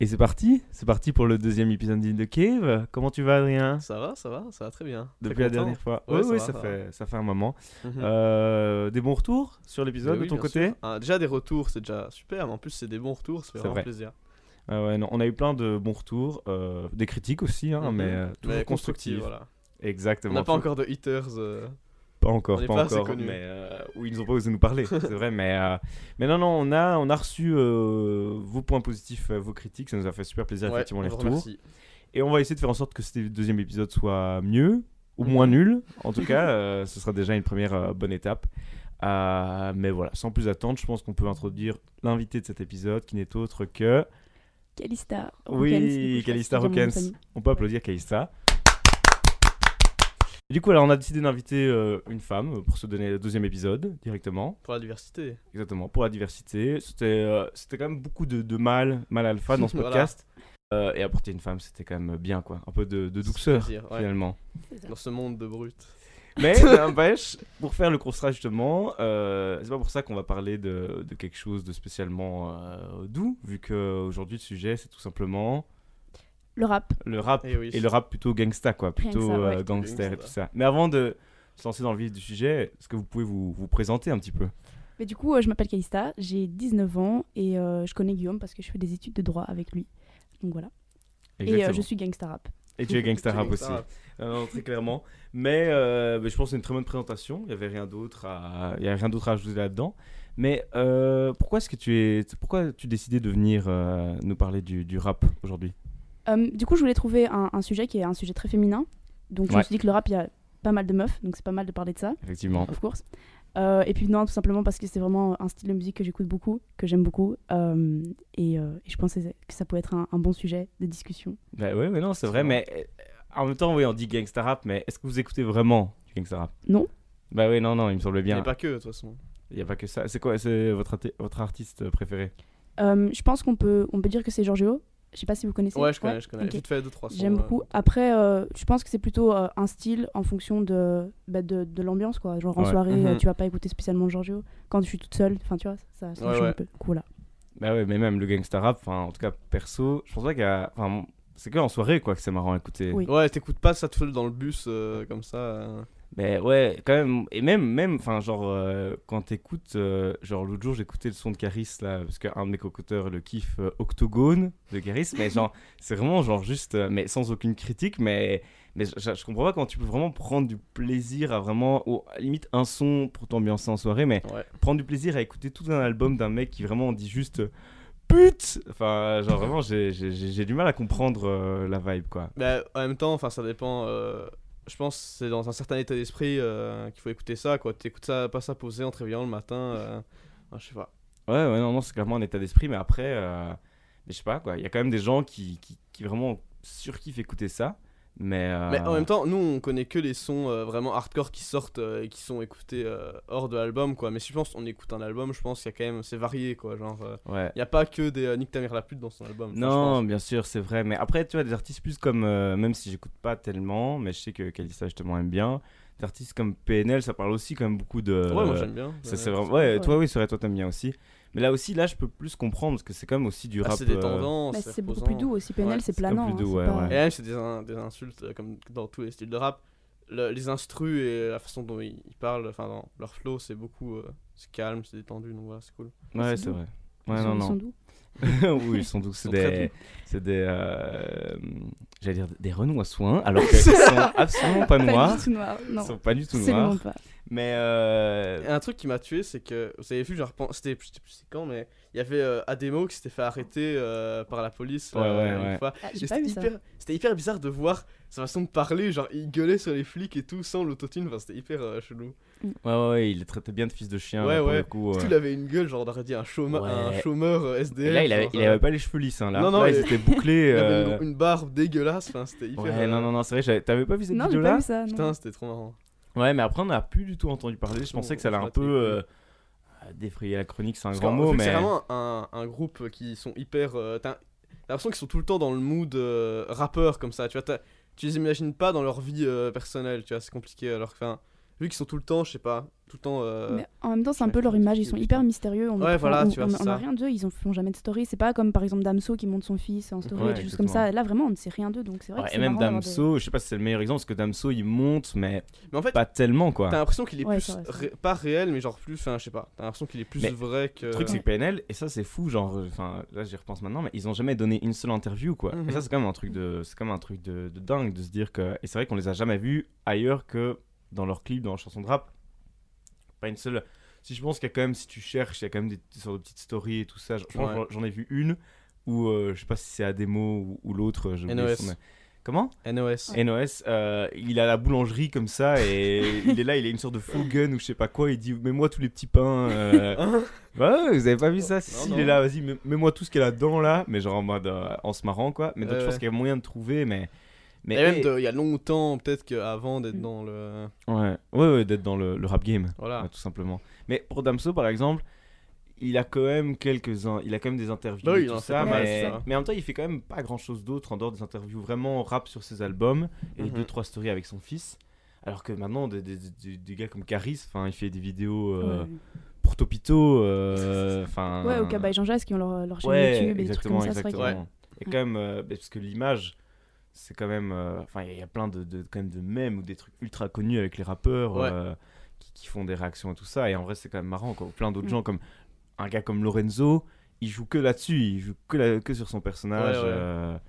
Et c'est parti, c'est parti pour le deuxième épisode de Cave. Comment tu vas, Adrien? Ça va, ça va, ça va très bien. Depuis la content dernière fois. Ouais, oui, ça oui, va, ça, ça fait, ça fait un moment. Mhm. Euh, des bons retours sur l'épisode Mais de ton côté? Ah, déjà des retours, c'est déjà super, mais en plus c'est des bons retours, ça fait vraiment vrai. plaisir. Ah ouais, non, On a eu plein de bons retours, euh, des critiques aussi, hein, Mhm. mais euh, toujours Mais constructives. voilà. Exactement. On n'a pas encore de haters. Pas encore, On pas pas assez encore. connus. Mais euh, où ils n'ont pas osé nous parler, c'est vrai. Mais, euh, mais non, non, on a, on a reçu euh, vos points positifs, vos critiques. Ça nous a fait super plaisir, ouais, effectivement, les retours. remercie. Et on va essayer de faire en sorte que ce deuxième épisode soit mieux ou moins Mhm. nul. En tout cas, euh, ce sera déjà une première euh, bonne étape. Euh, mais voilà, sans plus attendre, je pense qu'on peut introduire l'invité de cet épisode qui n'est autre que. Calista. Oui, Calista famille. On peut applaudir Calista. Et du coup, alors, on a décidé d'inviter euh, une femme pour se donner le deuxième épisode directement. Pour la diversité. Exactement, pour la diversité. C'était euh, c'était quand même beaucoup de, de mâles, mâles alpha dans ce Voilà. podcast. Euh, et apporter une femme, c'était quand même bien, quoi. Un peu de, de douceur, plaisir, ouais. finalement. Dans ce monde de brutes. Mais n'empêche, pour faire le constat justement, euh, c'est pas pour ça qu'on va parler de, de quelque chose de spécialement euh, doux, vu qu'aujourd'hui le sujet c'est tout simplement Le rap. le rap, Eh oui. et le rap plutôt gangsta, quoi, plutôt ça, ouais. euh, gangster et tout ça. Mais avant de se lancer dans le vif du sujet, est-ce que vous pouvez vous, vous présenter un petit peu? Mais du coup, euh, je m'appelle Calista, j'ai 19 ans et euh, je connais Guillaume parce que je fais des études de droit avec lui. Donc voilà. Et euh, Exactement. je suis gangsta rap. Et tu es gangsta rap aussi. non, très clairement. Mais, euh, mais je pense que c'est une très bonne présentation. Il n'y avait rien d'autre à, il y avait rien d'autre à ajouter là-dedans. Mais euh, pourquoi est-ce que tu es, pourquoi tu décidé de venir euh, nous parler du, du rap aujourd'hui? Euh, du coup, je voulais trouver un, un sujet qui est un sujet très féminin. Donc je Ouais. me suis dit que le rap, il y a pas mal de meufs, donc c'est pas mal de parler de ça, Effectivement. of course. Euh, et puis non, tout simplement parce que c'est vraiment un style de musique que j'écoute beaucoup, que j'aime beaucoup. euh, et, euh, et je pensais que ça pouvait être un, un bon sujet de discussion. Bah ouais, mais non, c'est vrai. Mais en même temps, oui, on dit gangsta rap, mais est-ce que vous écoutez vraiment du gangsta rap? Non. Bah oui, non, non, il me semble bien. Mais pas que, de toute façon. Il n'y a pas que ça. C'est quoi C'est votre, votre artiste préféré? Euh, je pense qu'on peut, on peut dire que c'est Giorgio. Je sais pas si vous connaissez. Ouais, je connais, je connais. ok. Vite fait, deux, trois. J'aime euh, beaucoup. Après, euh, je pense que c'est plutôt euh, un style en fonction de, bah, de, de l'ambiance, quoi. Genre en Ouais. soirée, Mhm. euh, tu vas pas écouter spécialement Giorgio. Quand je suis toute seule, enfin, tu vois, ça, ça me Ouais, change ouais. un peu. Cool, là. Bah ouais, mais même le gangsta rap, enfin, en tout cas, perso, je pense pas qu'il y a. C'est que en soirée, quoi, que c'est marrant à écouter. Oui. Ouais, t'écoutes pas ça tout seul dans le bus euh, comme ça. Mais ouais, quand même. Et même, même enfin, genre, euh, quand t'écoutes. euh, genre, l'autre jour, j'écoutais le son de Caris, là, parce qu'un de mes cocoteurs le kiffe euh, Octogone de Caris. mais genre, c'est vraiment, genre, juste. mais sans aucune critique, mais. Mais je, comprends pas comment tu peux vraiment prendre du plaisir à vraiment. Ou à limite, un son pour t'ambiancer en soirée, mais Ouais. prendre du plaisir à écouter tout un album d'un mec qui vraiment dit juste. Pute Enfin, genre, vraiment, j'ai- du mal à comprendre la vibe, quoi. Bah, en même temps, enfin, ça dépend. Je pense c'est dans un certain état d'esprit euh, qu'il faut écouter ça, quoi. T'écoutes ça, pas ça posé en te réveillant le matin. euh, je sais pas. Ouais, ouais, non, non, c'est clairement un état d'esprit, mais après, euh, mais je sais pas, quoi. Il y a quand même des gens qui, qui, qui vraiment surkiffent écouter ça, mais. euh, Mais en même temps, nous, on connaît que les sons euh, vraiment hardcore qui sortent euh, et qui sont écoutés hors de l'album, quoi. Mais si je pense qu'on écoute un album, je pense qu'il y a quand même. C'est varié, quoi. Genre, Ouais. il y a pas que des Nick ta mère la pute dans son album. Non, bien sûr, c'est vrai. Mais après, tu vois, des artistes plus comme. même si j'écoute pas tellement, mais je sais que Kalista justement aime bien. Des artistes comme PNL, ça parle aussi quand même beaucoup de. Ouais, moi j'aime bien. Ouais, c'est vraiment... Ouais. toi, oui, c'est vrai, toi, t'aimes bien aussi. Mais là aussi, là, je peux plus comprendre parce que c'est quand même aussi du Ah, rap. c'est des euh, tendances. Bah, c'est beaucoup plus doux aussi. PNL, Ouais, c'est planant. plus hein, doux, c'est ouais, pas- ouais. Et même, c'est des, in- des insultes euh, comme dans tous les styles de rap. Le- les instrus et la façon dont ils, ils parlent, enfin, dans leur flow, c'est beaucoup. euh, c'est calme, c'est détendu, donc voilà, c'est cool. Ouais, c'est vrai. Ils Ouais, sont- non, ils sont doux. oui, ils sont doux. C'est des, c'est des, euh, j'allais dire des renous à soins, alors qu'ils sont absolument pas Pas noirs. du tout. Ils Non, sont pas du tout noirs. pas. Mais euh, un truc qui m'a tué, c'est que vous avez vu, genre, pen- c'était, je sais plus c'est quand, mais il y avait euh, Ademo qui s'était fait arrêter euh, par la police Ouais, ouais, une ouais. fois. Ah, pas C'était hyper, c'était hyper bizarre de voir sa façon de parler, genre il gueulait sur les flics et tout sans l'autotune, enfin, c'était hyper euh, chelou. ouais, ouais, ouais, il est traité bien de fils de chien. Ouais, pour ouais. le coup. Euh. il avait une gueule, genre on aurait dit un, chômeur Ouais. un chômeur euh, Et là, il avait, genre, il euh, avait pas les cheveux lisses, hein, là. Non, non, là, il- ils étaient bouclés. il avait euh, une, une barbe dégueulasse, enfin c'était hyper. Ouais, euh, non, non, non, c'est vrai, t'avais pas vu cette Non, j'ai vidéo-là pas vu ça. non. Putain, c'était trop marrant. Ouais, mais après, on n'a plus du tout entendu parler. Je pensais que ça allait un peu défrayer la chronique, c'est un Parce grand mot, mais. C'est vraiment un, un groupe qui sont hyper. t'as l'impression qu'ils sont tout le temps dans le mood rappeur comme ça. Tu vois, tu les imagines pas dans leur vie euh, personnelle. Tu vois, c'est compliqué. Alors que, vu qu'ils sont tout le temps, je sais pas, tout le temps. euh, Mais en même temps, c'est un peu leur image. Ils sont hyper mystérieux. On Ouais, voilà, on, tu vois, on- on a rien d'eux. Ils en font jamais de story. C'est pas comme par exemple Damso qui montre son fils en story, Ouais, des choses comme ça. Là, vraiment, on ne sait rien d'eux. Donc c'est vrai Ouais, que et c'est même des- Damso, je sais pas si c'est le meilleur exemple, parce que Damso il monte, mais Mais en fait, pas tellement quoi. t'as l'impression qu'il est Ouais, plus. vrai, ré- pas réel, mais genre plus. Enfin, je sais pas. T'as l'impression qu'il est plus Mais vrai que. Le truc, c'est que PNL, et ça, c'est fou, genre, enfin, là, j'y repense maintenant, mais ils ont jamais donné une seule interview, quoi. Mhm. Et ça, c'est quand même un truc de, c'est quand même un truc de dingue de se dire que, et c'est vrai qu'on les a jamais vus ailleurs que dans leurs clips, dans leurs chansons de rap. Pas une seule. Si je pense qu'il y a quand même, si tu cherches, il y a quand même des, des sortes de petites stories et tout ça. Je pense que Ouais. j'en- ai vu une où, euh, je sais pas si c'est Ademo ou, ou l'autre, NOS. son nom. Comment? NOS. NOS, euh, il a la boulangerie comme ça et il est là, il a une sorte de faux gun ou je sais pas quoi. Il dit Mets-moi tous les petits pains. euh. Hein? Ouais, vous avez pas vu ça? Si, Non, si, non. il est là, vas-y, mets- mets-moi tout ce qu'il y a là-dedans là. Mais genre en mode euh, en se marrant quoi. Mais donc je pense qu'il y a moyen de trouver, mais. Mais Et même il y a longtemps, peut-être qu'avant d'être Mm. dans le. ouais, ouais, ouais, d'être dans le, le rap game, Voilà. ouais, tout simplement. Mais pour Damso par exemple, il a quand même quelques-uns, il a quand même des interviews, Bah oui, et tout ça, mal, mais, ça. mais en même temps il fait quand même pas grand chose d'autre en dehors des interviews vraiment rap sur ses albums et Mhm. deux trois stories avec son fils. Alors que maintenant des, des, des- des gars comme Caris, enfin il fait des vidéos euh, Ouais. pour Topito, euh, enfin. Ouais, ou Cabaye Jean Jacques qui ont leur, leur chaîne Ouais, YouTube et des trucs comme ça. c'est vrai que- exactement. Et quand même, euh, parce que l'image, c'est quand même, euh, enfin, il y, a- il y a plein de, de, quand même de mèmes ou des trucs ultra connus avec les rappeurs Ouais. euh, qui, qui font des réactions et tout ça. Et en vrai, c'est quand même marrant. Quoi. Plein d'autres Mm. gens comme un gars comme Lorenzo, il joue que là-dessus, il joue que, la- que sur son personnage. Ouais, ouais.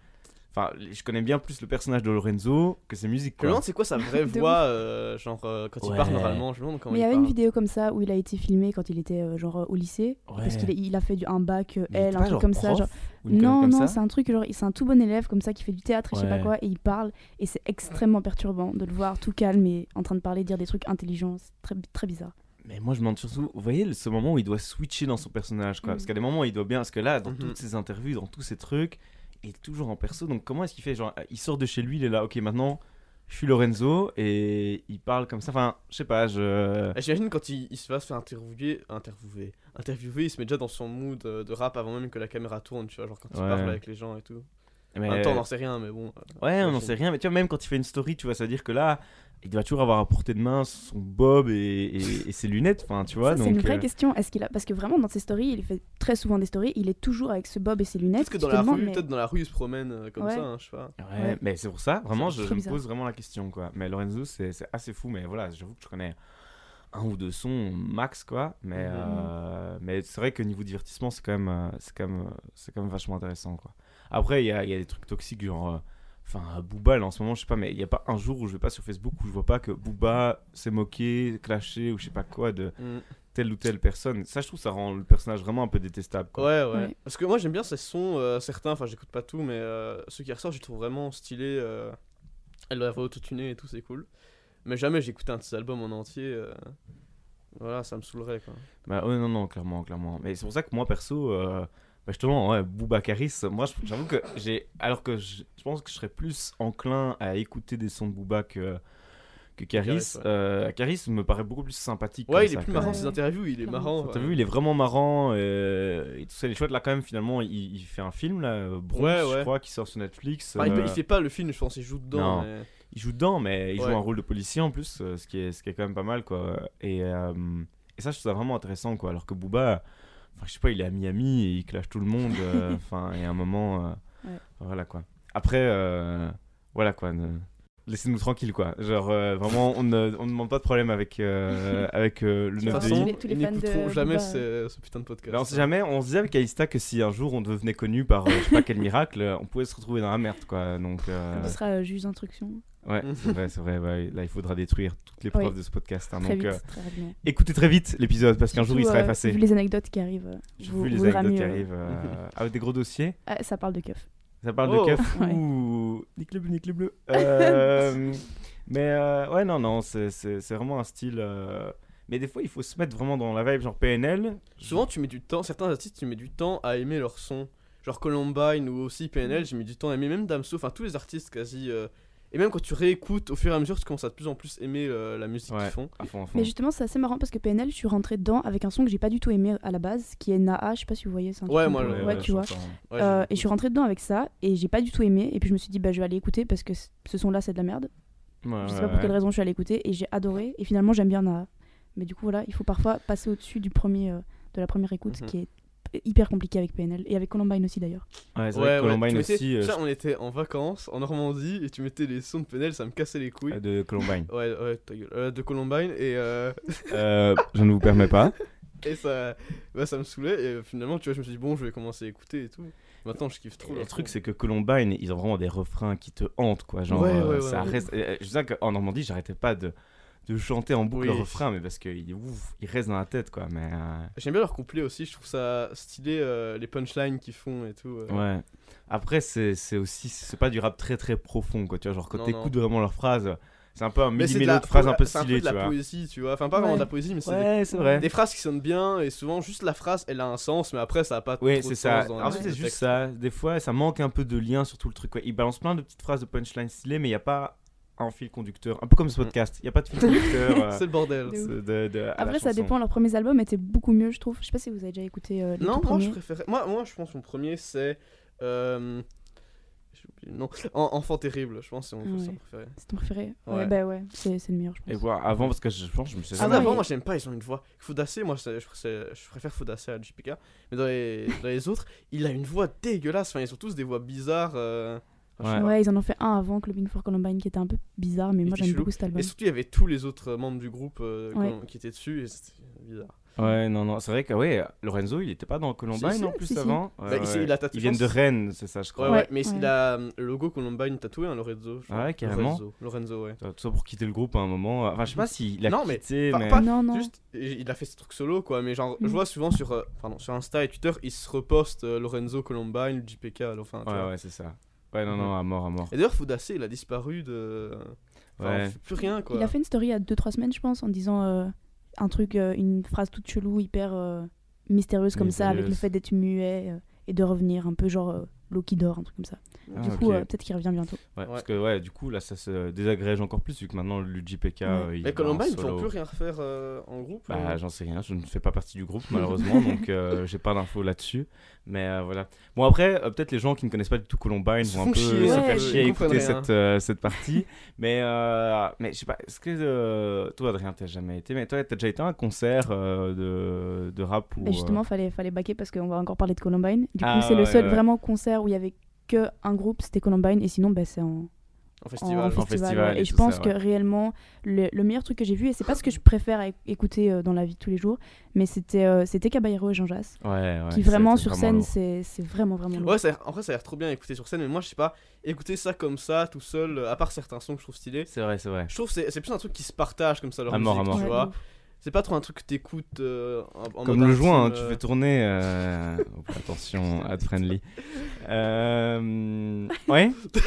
Enfin, je connais bien plus le personnage de Lorenzo que ses musiques. Je me Quoi. demande c'est quoi sa vraie voix, euh, genre euh, quand il parle Ouais. normalement. Je me demande comment Mais il y avait une parle. vidéo comme ça où il a été filmé quand il était euh, genre au lycée. Parce qu'il est- il a fait du, un bac euh, Mais il L, un pas truc genre comme ça. prof Genre... ou une connerie Non, comme non, ça c'est un truc, genre, c'est un tout bon élève comme ça qui fait du théâtre et je sais pas Ouais. quoi, et il parle, et c'est extrêmement perturbant de le voir tout calme et en train de parler, dire des trucs intelligents, c'est très, très bizarre. Mais moi, je me demande surtout, vous voyez ce moment où il doit switcher dans son personnage, quoi. Mhm. Parce qu'il y a des moments où il doit bien, parce que là, dans Mhm. toutes ses interviews, dans tous ses trucs, est toujours en perso. Donc, comment est-ce qu'il fait Genre, il sort de chez lui, il est là, ok, maintenant, je suis Lorenzo, et il parle comme ça. Enfin, je sais pas, je. Ah, J'imagine quand il, il se va se faire interviewer, interviewer, interviewer, il se met déjà dans son mood euh, de rap avant même que la caméra tourne, tu vois, genre quand il Ouais. parle avec les gens et tout. Mais... En même temps, on n'en sait rien, mais bon. euh, Ouais, on n'en sait rien. Mais tu vois, même quand il fait une story, tu vois, ça veut dire que là, il doit toujours avoir à portée de main son bob et, et- et ses lunettes. Enfin, tu vois. Ça, c'est une vraie euh, question. Est-ce qu'il a... Parce que vraiment, dans ses stories, il fait très souvent des stories, il est toujours avec ce bob et ses lunettes. Peut-être que dans la rue, mais- peut-être dans la rue, il se promène euh, comme Ouais. ça, hein, je sais pas. Ouais, Ouais. mais c'est pour ça, vraiment, je, me pose vraiment la question, quoi. Mais Lorenzo, c'est assez fou, mais voilà, j'avoue que je connais un ou deux sons max, quoi. Mais, Mhm. euh, mais c'est vrai que niveau divertissement, c'est quand même, c'est quand même, c'est quand même vachement intéressant, quoi. Après, il y a, y a des trucs toxiques, genre, euh, enfin, Booba, là, en ce moment, je sais pas, mais il n'y a pas un jour où je vais pas sur Facebook où je vois pas que Booba s'est moqué, clashé ou je sais pas quoi de Mm. telle ou telle personne. Ça, je trouve, ça rend le personnage vraiment un peu détestable, quoi. Ouais, ouais. Parce que moi j'aime bien ces sons, euh, certains, enfin j'écoute pas tout, mais euh, ceux qui ressortent, je les trouve vraiment stylés. Euh... Elle doit avoir autotuné et tout, c'est cool. Mais jamais j'écoute un de ses albums en entier. euh, Voilà, ça me saoulerait quoi. Bah ouais, non, non, clairement, clairement. Mais c'est pour ça que moi, perso, euh, bah justement, ouais, Booba Caris, moi, j'avoue que j'ai. Alors que je, je pense que je serais plus enclin à écouter des sons de Booba que, que Caris. Ouais. Euh, Caris me paraît beaucoup plus sympathique. Ouais, il est ça, plus marrant ses interviews, il est Clairement. marrant. T'as ouais. vu, il est vraiment marrant euh, et tout ça. Il est chouette là, quand même, finalement, il, il fait un film, là, euh, Bronx, Ouais, je crois, qui sort sur Netflix. Enfin, il, euh, il fait pas le film, je pense, il joue dedans. Non. mais- il joue dedans, mais il joue un rôle de policier en plus, ce, qui est, ce qui est quand même pas mal, quoi. Et, euh, et ça, je trouve ça vraiment intéressant, quoi. Alors que Booba, enfin, je sais pas, il est à Miami et il clash tout le monde. euh, Enfin, y a un moment. euh, Ouais. Voilà, quoi. Après, euh, voilà, quoi. ne- Laissez-nous tranquille, quoi. Genre, euh, vraiment, on ne on ne demande pas de problème avec, euh, avec euh, le De toute 9 toute façon, tous DI. les- tous les ils fans de n'écouteront jamais Booba, ce, ce putain de podcast. Ben, on sait jamais, on se disait avec Aïsta que si un jour on devenait connu par euh, je sais pas quel miracle, on pouvait se retrouver dans la merde, quoi. Donc, euh, Ce sera euh, juge d'instruction. ouais, c'est vrai, c'est vrai. ouais. Là, il faudra détruire toutes les preuves Oui. de ce podcast. hein. Très donc, vite, euh, très écoutez très vite l'épisode parce qu'un jour il sera effacé. Vu les anecdotes qui arrivent, J'ai vu les anecdotes qui arrivent euh, avec des gros dossiers. Ah, ça parle de keuf. Ça parle Oh. de keuf Ouais. ou nique le bleu, nique le bleu. Euh, mais euh, ouais, non, non, c'est- c'est c'est vraiment un style. euh, Mais des fois, il faut se mettre vraiment dans la vibe, genre PNL. Souvent, tu mets du temps, certains artistes, tu mets du temps à aimer leur son. Genre Columbine ou aussi PNL, j'ai mis du temps à aimer, même Damso, enfin tous les artistes quasi. Et même quand tu réécoutes, au fur et à mesure, tu commences à de plus en plus aimer euh, la musique Ouais. qu'ils font. À fond, à fond. Mais justement, c'est assez marrant parce que PNL, je suis rentrée dedans avec un son que j'ai pas du tout aimé à la base, qui est Naa. Je sais pas si vous voyez, truc Ouais, un moi, peu- le- ouais, tu vois. Ouais, Euh, j'ai- et je suis rentrée dedans avec ça et j'ai pas du tout aimé. Et puis je me suis dit, bah je vais aller écouter parce que ce son-là, c'est de la merde. Ouais, Je sais ouais, pas pour quelle ouais. raison je suis allée écouter et j'ai adoré. Et finalement, j'aime bien Naa. Mais du coup, voilà, il faut parfois passer au-dessus du premier, euh, de la première écoute Mhm. qui est hyper compliqué avec PNL et avec Columbine aussi d'ailleurs. Ouais, c'est vrai que Columbine mettais- aussi. euh, ça, on était en vacances en Normandie et tu mettais les sons de PNL, ça me cassait les couilles. je- de Columbine. Ouais, ouais, ta gueule. Euh, de Columbine et, euh, Euh, je ne vous permets pas. et ça, bah, ça me saoulait. Et finalement, tu vois, je me suis dit, bon, je vais commencer à écouter et tout. Maintenant, je kiffe trop. Le truc, c'est que Columbine, ils ont vraiment des refrains qui te hantent, quoi. Genre, Ouais, ouais, ouais, ça ouais. reste. Je sais qu'en Normandie, j'arrêtais pas de, de chanter en boucle Oui. le refrain, mais parce qu'il ouf, il reste dans la tête, quoi. Mais euh, J'aime bien leur couplet aussi, je trouve ça stylé, euh, les punchlines qu'ils font et tout. euh. ouais. Après, c'est c'est aussi, c'est pas du rap très très profond, quoi. Tu vois, genre quand t'écoutes vraiment leurs phrases, c'est un peu un Mais c'est de millimélo la, de phrases un peu c'est un peu stylées, de la tu vois. poésie, tu vois. Enfin, pas vraiment Ouais. de la poésie, mais c'est des- Ouais, vrai. des, phrases qui sonnent bien et souvent juste la phrase, elle a un sens, mais après, ça a pas Oui, trop de ça. sens En fait, c'est juste ça. Des fois, ça manque un peu de lien sur tout le truc. quoi. Ils balancent plein de petites phrases de punchline stylées, mais il n'y a pas un fil conducteur. Un peu comme ce Mm. podcast. Il n'y a pas de fil conducteur. euh, C'est le bordel. De de- Après, ça dépend. Leurs premiers albums étaient beaucoup mieux, je trouve. Je sais pas si vous avez déjà écouté euh, les Non, moi je préférais. Moi, moi je pense que mon premier c'est. Euh... J'ai oublié le nom. En- Enfant terrible, je pense que c'est mon ouais. préféré. C'est ton préféré? Ouais, Ouais. bah ouais, c'est c'est le meilleur, je pense. Et voir avant, parce que je pense que je me suis Ah, avant, moi j'aime pas, ils ont une voix. Foudacé, moi c'est- je, préfère- je préfère Foudacé à JPK. Mais dans les, dans les autres, il a une voix dégueulasse. Enfin, ils ont tous des voix bizarres. euh, Ouais. ils en ont fait un avant Clubbing for Columbine qui était un peu bizarre, mais Il moi j'aime beaucoup cet album. Et surtout, il y avait tous les autres membres du groupe euh, Ouais. qui étaient dessus et c'était bizarre. Ouais, non, non. C'est vrai que ouais, Lorenzo, il était pas dans Columbine Si, si, en plus si, avant. Bah, Ouais, il a tatoué, Ils viennent de. Rennes, c'est ça, je crois. ouais, Ouais, mais ouais. il a euh, le logo Columbine tatoué, un Lorenzo. je crois. Ah ouais, carrément. Lorenzo, Lorenzo, ouais. Tout ça pour quitter le groupe à un moment. Enfin, je sais pas s'il a Non, mais quitté, pas- mais. pas- Non, non. Juste, il a fait ses trucs solo, quoi. Mais genre, je Mm. vois souvent sur, euh, pardon, sur Insta et Twitter, il se reposte euh, Lorenzo Columbine, JPK à la fin. tu Ouais, vois. ouais, c'est ça. Ouais, non, non, à mort, à mort. Et d'ailleurs, Foudacé, il a disparu de. Enfin, Ouais. plus rien, quoi. Il a fait une story il y a 2-3 semaines, je pense, en disant euh, un truc, euh, une phrase toute chelou, hyper euh, mystérieuse comme ça, avec le fait d'être muet euh, et de revenir, un peu genre euh, l'eau qui dort, un truc comme ça. Ah, du coup, euh, peut-être qu'il revient bientôt. Ouais, Ouais. parce que ouais, du coup là ça se désagrège encore plus vu que maintenant le JPK euh, il Mais Columbine, ils ne plus rien refaire euh, en groupe. Bah euh. j'en sais rien, je ne fais pas partie du groupe malheureusement donc euh, j'ai pas d'infos là-dessus. Mais euh, voilà. Bon après euh, peut-être les gens qui ne connaissent pas du tout Columbine vont un peu chier, se ouais, faire chier à écouter cette, euh, cette partie. mais euh, mais je sais pas, est-ce que euh, toi Adrien t'as jamais été mais toi t'as déjà été à un concert euh, de, de rap ou Mais justement, fallait, fallait baquer parce qu'on va encore parler de Columbine. Du coup, Ah, c'est le ouais, seul ouais. vraiment concert où il y avait que un groupe, c'était Columbine, et sinon, bah, c'est en, festival. en En festival ouais. et je pense ça, que réellement, le, le meilleur truc que j'ai vu, et c'est pas ce que je préfère é- écouter euh, dans la vie de tous les jours, mais c'était euh, c'était Caballero et Jean Jass, Ouais, ouais, qui vraiment sur vraiment scène, c'est c'est vraiment, vraiment lourd. Ouais, ça en vrai, ça a l'air trop bien écouter sur scène, mais moi, je sais pas, écouter ça comme ça, tout seul, euh, à part certains sons que je trouve stylés, C'est vrai, c'est vrai. je trouve que c'est c'est plus un truc qui se partage comme ça, leur À mort, à musique, mort. tu vois. C'est pas trop un truc que t'écoutes euh, en, en Comme mode le joint, hein, tu euh. fais tourner. euh, oh, attention, ad friendly. Euh... Ouais,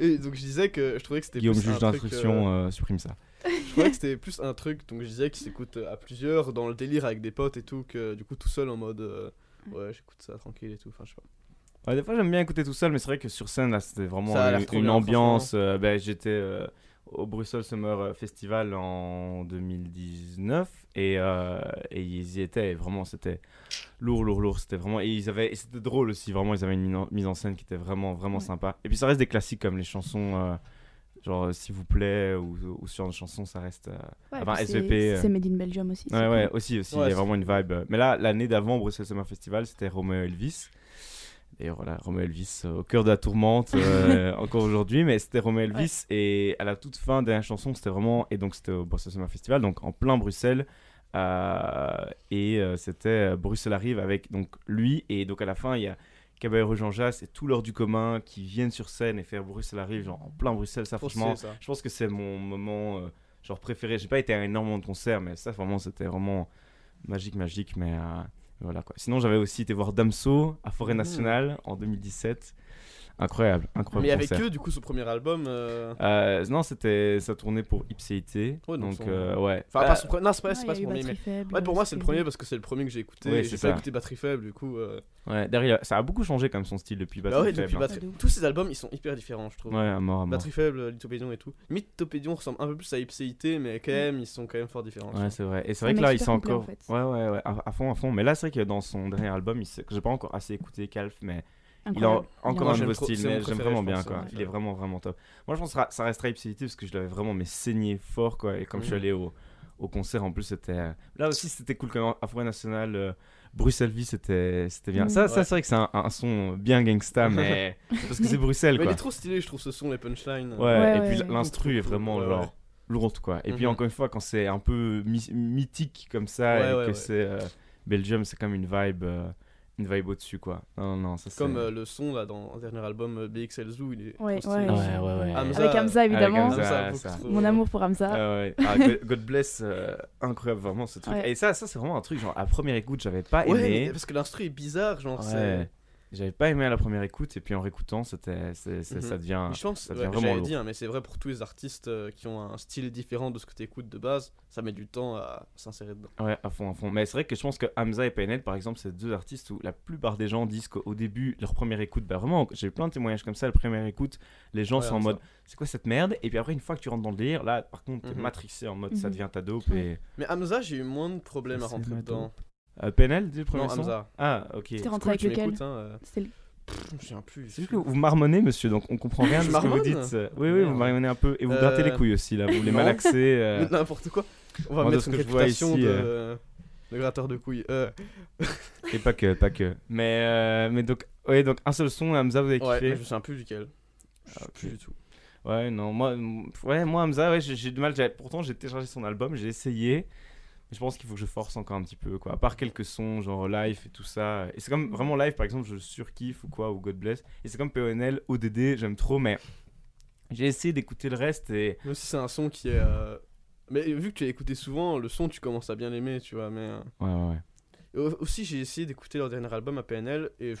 Et donc je disais que je trouvais que c'était Guillaume, plus un juge truc, d'instruction, euh, euh, supprime ça. je trouvais que c'était plus un truc, donc je disais qu'il s'écoute à plusieurs, dans le délire avec des potes et tout, que du coup tout seul en mode euh, ouais j'écoute ça tranquille et tout, enfin je sais pas. Ouais, des fois, j'aime bien écouter tout seul, mais c'est vrai que sur scène, là, c'était vraiment une, trop une bien, ambiance. euh, ben, J'étais euh, au Brussels Summer Festival en 2019 et, euh, et ils y étaient. et vraiment, c'était lourd, lourd, lourd. C'était vraiment. Et ils avaient. c'était drôle aussi. Vraiment, ils avaient une mise en scène qui était vraiment, vraiment Ouais. sympa. Et puis, ça reste des classiques comme les chansons. euh, Genre, euh, s'il vous plaît, ou, ou ce genre de chansons, ça reste. euh, Ouais, Enfin, SVP, c'est- euh. C'est Made in Belgium aussi. Ouais, ouais, cool. aussi, aussi. Ouais, il y a vraiment une vibe. euh, Mais là, l'année d'avant, Bruxelles Summer Festival, c'était Romeo Elvis. Et voilà, Romeo Elvis euh, au cœur de la tourmente, euh, encore aujourd'hui. Mais c'était Romeo Elvis. Et à la toute fin, dernière chanson, c'était vraiment. Et donc, c'était au Bruxelles Summer Festival, donc en plein Bruxelles. Euh, et euh, c'était Bruxelles arrive avec donc lui. Et donc, à la fin, il y a Caballero Jean Jass et tout l'heure du commun qui viennent sur scène et faire Bruxelles arrive, genre en plein Bruxelles. Ça, franchement, ça. je pense que c'est mon moment euh, genre préféré. J'ai pas été à énormément de concerts, mais ça vraiment c'était vraiment magique, magique. Mais euh, voilà quoi. Sinon j'avais aussi été voir Damso à Forêt Mhm. Nationale en 2017. Incroyable, incroyable Mais avec concert. eux du coup ce premier album. euh, Euh, non, c'était ça tournait pour Ipséité. Ouais, donc donc son- euh, ouais. Enfin Bah, pas son pre- non c'est pas, y pas a son premier mais. Batterie Faible, Ouais, pour moi c'est le premier parce que c'est le premier que j'ai écouté. Ouais, j'ai pas écouté Batterie Faible du coup. euh, ouais, derrière, ça a beaucoup changé comme son style depuis Bah Batterie ouais, Faible, depuis hein. Batterie. Tous ces albums ils sont hyper différents je trouve. Ouais, à mort, à mort. Batterie Faible, Lithopédion et tout. Mythopédion ressemble un peu plus à Ipséité mais quand même ils sont quand même fort différents. Ouais, c'est vrai. Et c'est vrai que là, il super s'est complet, en encore. Ouais, ouais, ouais, à, fond, à fond. Mais là, c'est vrai que dans son dernier album, j'ai pas encore assez écouté, Calf, mais Il a encore un nouveau style, mais j'aime vraiment bien pense, quoi. ouais. Il est vraiment vraiment top. Moi je pense que ça- restera Ipsility parce que je l'avais vraiment mais saigné fort quoi. Et comme je suis Mhm. allé au, au concert en plus c'était euh, là aussi c'était cool quand Afro National euh, Bruxelles Vie c'était c'était bien. Mhm. Ça, c'est vrai que c'est un, un son bien gangsta mais parce que c'est Bruxelles Mais il quoi. est trop stylé, je trouve ce son, les punchlines. Ouais, Ouais, et ouais, puis ouais. l'instru est vraiment genre ouais. lourde quoi. Et puis Mhm. encore une fois quand c'est un peu my- mythique comme ça Ouais, et ouais, que ouais. c'est euh, Belgium c'est comme une vibe euh, une vibe au-dessus quoi. Non non, ça c'est Comme euh, le son là dans le dernier album euh, BXL Zoo, il est. Ouais, ouais. Ouais, ouais, ouais. Hamza- Avec Hamza, évidemment. Hamza, Hamza, beaucoup ça. trop, Mon amour pour Hamza. Ah ouais. Ah, God- bless, euh, incroyable vraiment ce truc. Ouais. Et ça, ça c'est vraiment un truc, genre à première écoute, j'avais pas Ouais, aimé. parce que l'instru est bizarre, genre Ouais. c'est. J'avais pas aimé à la première écoute, et puis en réécoutant, c'était, c'est- c'est- Mhm. ça devient. Mais je pense, ça ouais, devient vraiment lourd. dire, mais c'est vrai pour tous les artistes euh, qui ont un style différent de ce que tu écoutes de base, ça met du temps à s'insérer dedans. Ouais, à fond, à fond. Mais c'est vrai que je pense que Hamza et PNL, par exemple, c'est deux artistes où la plupart des gens disent qu'au début, leur première écoute, bah vraiment, j'ai eu plein de témoignages comme ça, la première écoute, les gens Ouais, sont en mode, c'est quoi cette merde? Et puis après, une fois que tu rentres dans le délire, là, par contre, t'es Mhm. matrixé en mode, ça Mhm. devient ta dope. Et... Mais Hamza, j'ai eu moins de problèmes à rentrer dedans. Euh, PNL, du premier Non, son Hamza. Ah, ok. T'es C'est rentré avec lequel hein, euh, C'était le- Je me souviens plus. C'est juste que vous marmonnez, monsieur, donc on comprend rien de Je ce que vous marmonne dites. Oui, oui, vous Merde. marmonnez un peu. Et vous grattez les Euh, couilles aussi, là. Vous les non. malaxez. euh, N'importe quoi. On va Moi, de mettre ce une que je vois réputation ici, de... euh, de gratteur de couilles. Euh, Et pas que, pas que. Mais, euh, mais donc, ouais, donc un seul son, Hamza, vous avez ouais, mais kiffé je me souviens plus duquel. Je sais Ah, ok. plus du tout. Ouais, non, moi, m- ouais, moi Hamza, ouais, j'ai j'ai du mal. j'ai- Pourtant, j'ai téléchargé son album, j'ai essayé. Je pense qu'il faut que je force encore un petit peu, quoi. À part quelques sons, genre live et tout ça. Et c'est comme vraiment live, par exemple, je surkiffe ou quoi, ou God Bless. Et c'est comme PNL, ODD, j'aime trop, mais j'ai essayé d'écouter le reste et. Même si c'est un son qui est. euh, Mais vu que tu as écouté souvent, le son, tu commences à bien l'aimer, tu vois. Mais euh, Ouais, ouais, ouais. et au- aussi, j'ai essayé d'écouter leur dernier album à PNL et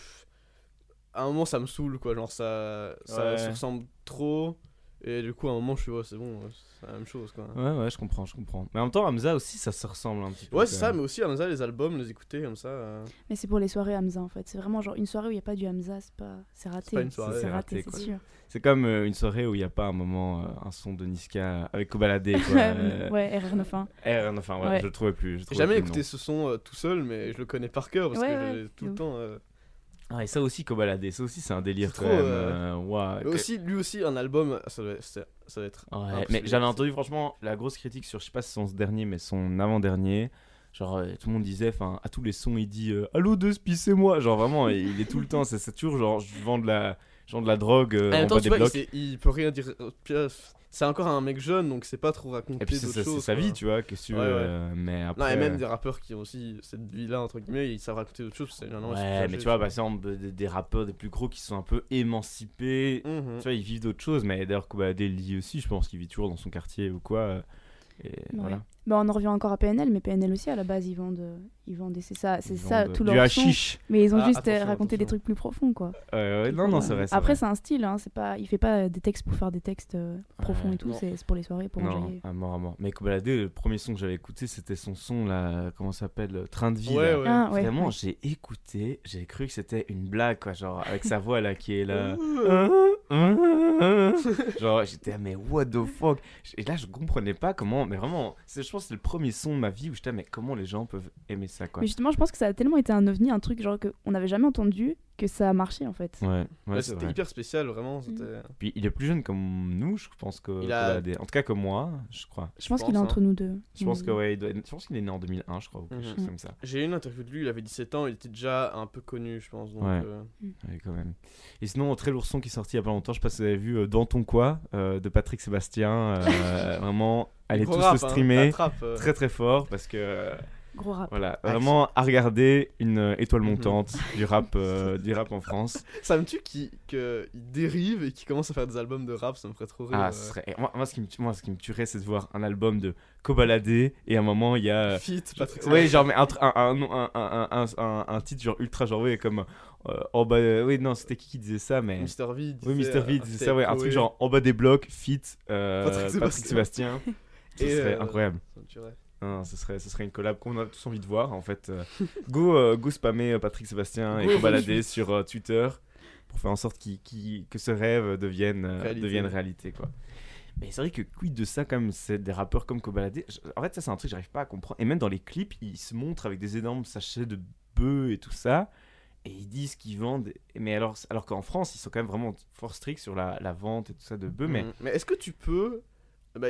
à un moment, ça me saoule, quoi. Genre, ça, ça Ouais. se ressemble trop. Et du coup, à un moment, je suis, ouais, c'est bon, euh, c'est la même chose, quoi. Ouais, ouais, je comprends, je comprends. Mais en même temps, Hamza aussi, ça se ressemble un petit peu. Ouais, c'est ça, mais aussi, Hamza, les albums, les écouter comme ça. euh, Mais c'est pour les soirées Hamza en fait. C'est vraiment genre une soirée où il n'y a pas du Hamza, c'est pas... c'est raté. pas une soirée, c'est c'est raté, raté, c'est quoi. sûr. C'est comme euh, une soirée où il n'y a pas un moment, euh, un son de Niska avec Kobalade, quoi. euh, ouais, RR91. R, enfin, ouais, Ouais. je le trouvais plus. je le J'ai trouvais jamais plus écouté ce son euh, tout seul, mais je le connais par cœur parce Ouais, que ouais, j'ai tout de le ouf. temps. euh, Ah, et ça aussi, Kobalade, ça aussi, c'est un délire quand trop, même. euh, euh, ouah, Mais que- aussi, lui aussi, un album, ça doit, ça être. Ouais, impossible. mais j'avais entendu franchement la grosse critique sur, je sais pas si c'est son dernier, mais son avant-dernier. Genre, euh, tout le monde disait, enfin, à tous les sons, il dit euh, Allô, deux c'est moi Genre, vraiment, il est tout le temps, c'est c'est toujours genre, je vends de la, vends de la drogue, euh, En temps, boit tu des vois, il, blocs. il peut rien dire. euh, euh, C'est encore un mec jeune, donc c'est pas trop raconter Et puis, c'est d'autres c'est choses. sa quoi. vie, tu vois, qu'est-ce que tu veux. Ouais, ouais. euh, mais Non, et même des rappeurs qui ont aussi cette vie-là, entre guillemets, ils savent raconter d'autres choses. c'est- non, Ouais, mais tu vois, par exemple, des, des rappeurs des plus gros qui sont un peu émancipés. Mhm. Tu vois, ils vivent d'autres choses, mais d'ailleurs, Kobalade le dit aussi, je pense qu'il vit toujours dans son quartier ou quoi. euh, Et Ouais. voilà. Bah, on en revient encore à PNL, mais PNL aussi à la base ils vendent, euh, ils vendent, c'est ça, c'est ça tout leur son. Mais ils ont Ah, juste euh, attention, raconté des trucs plus profonds quoi. Ouais, ouais, non, non, c'est vrai. Après c'est un style, hein, c'est pas, il fait pas des textes pour faire des textes euh, profonds Ouais, et tout, c'est c'est pour les soirées, pour non, enjailler. à mort, à mort. Mais Kobalade, le premier son que j'avais écouté, c'était son son, là, comment ça s'appelle euh, Train de vie. Ouais, ouais. Ah, ouais, Vraiment, ouais. j'ai écouté, j'ai cru que c'était une blague, quoi, genre, avec sa voix, là, qui est là. genre, j'étais, ah, mais what the fuck? Et là, je comprenais pas comment, mais vraiment, c'est- je pense que c'est le premier son de ma vie où j'étais, ah, mais comment les gens peuvent aimer ça, quoi. Mais justement, je pense que ça a tellement été un ovni, un truc genre qu'on n'avait jamais entendu, que ça a marché en fait. Ouais, ouais, Ouais, c'est C'était vrai. hyper spécial, vraiment. C'était. Puis il est plus jeune comme nous, je pense que. A-. En tout cas, comme moi, je crois. Je pense pense, qu'il est hein. entre nous deux. Je pense Mm. que ouais, il doit- je pense qu'il est né en 2001, je crois, ou quelque Mhm. chose comme ça. J'ai eu une interview de lui, il avait 17 ans, il était déjà un peu connu, je pense. Donc, Ouais. euh, Ouais, quand même. Et sinon, très lourd son qui est sorti il y a pas longtemps, je sais pas si vous avez vu euh, Dans ton quoi euh, de Patrick Sébastien. euh, vraiment, allez gros tous rap, le streamer. hein, attrape, euh. Très très fort parce que euh, Gros rap. voilà, vraiment à regarder une euh, étoile Mhm. montante du rap euh, du rap en France. Ça me tue qu'il qu'il dérive et qu'il commence à faire des albums de rap, ça me ferait trop rire. Ah, ce serait... et moi, moi, ce qui me, moi, ce qui me tuerait, c'est de voir un album de Kobalade et à un moment, il y a. Feat, Patrick Ouais, genre, mais un, un, un, un, un, un, un- un titre genre ultra genre, ouais, comme. euh, en bas. euh, oui, non, c'était qui qui disait ça, mais. Mr. V. Oui, Mister V disait ça, ouais, un truc genre en bas des blocs, fit, euh, Patrick Patrick, Sébastien. Sébastien. Ce serait euh, incroyable. Non, ce serait, ce serait une collab qu'on a tous envie de voir en fait. euh. go, euh, go spammer Patrick Sébastien et Go balader sur Twitter pour faire en sorte que ce rêve devienne, Réalité. devienne réalité quoi. Mais c'est vrai que quid de ça comme c'est des rappeurs comme Kobalade. En fait ça c'est un truc que j'arrive pas à comprendre. Et même dans les clips ils se montrent avec des énormes sachets de bœufs et tout ça. et ils disent qu'ils vendent. Mais alors, alors qu'en France, ils sont quand même vraiment fort stricts sur la, la vente et tout ça de bœufs. Mais. Mais est-ce que tu peux. bah,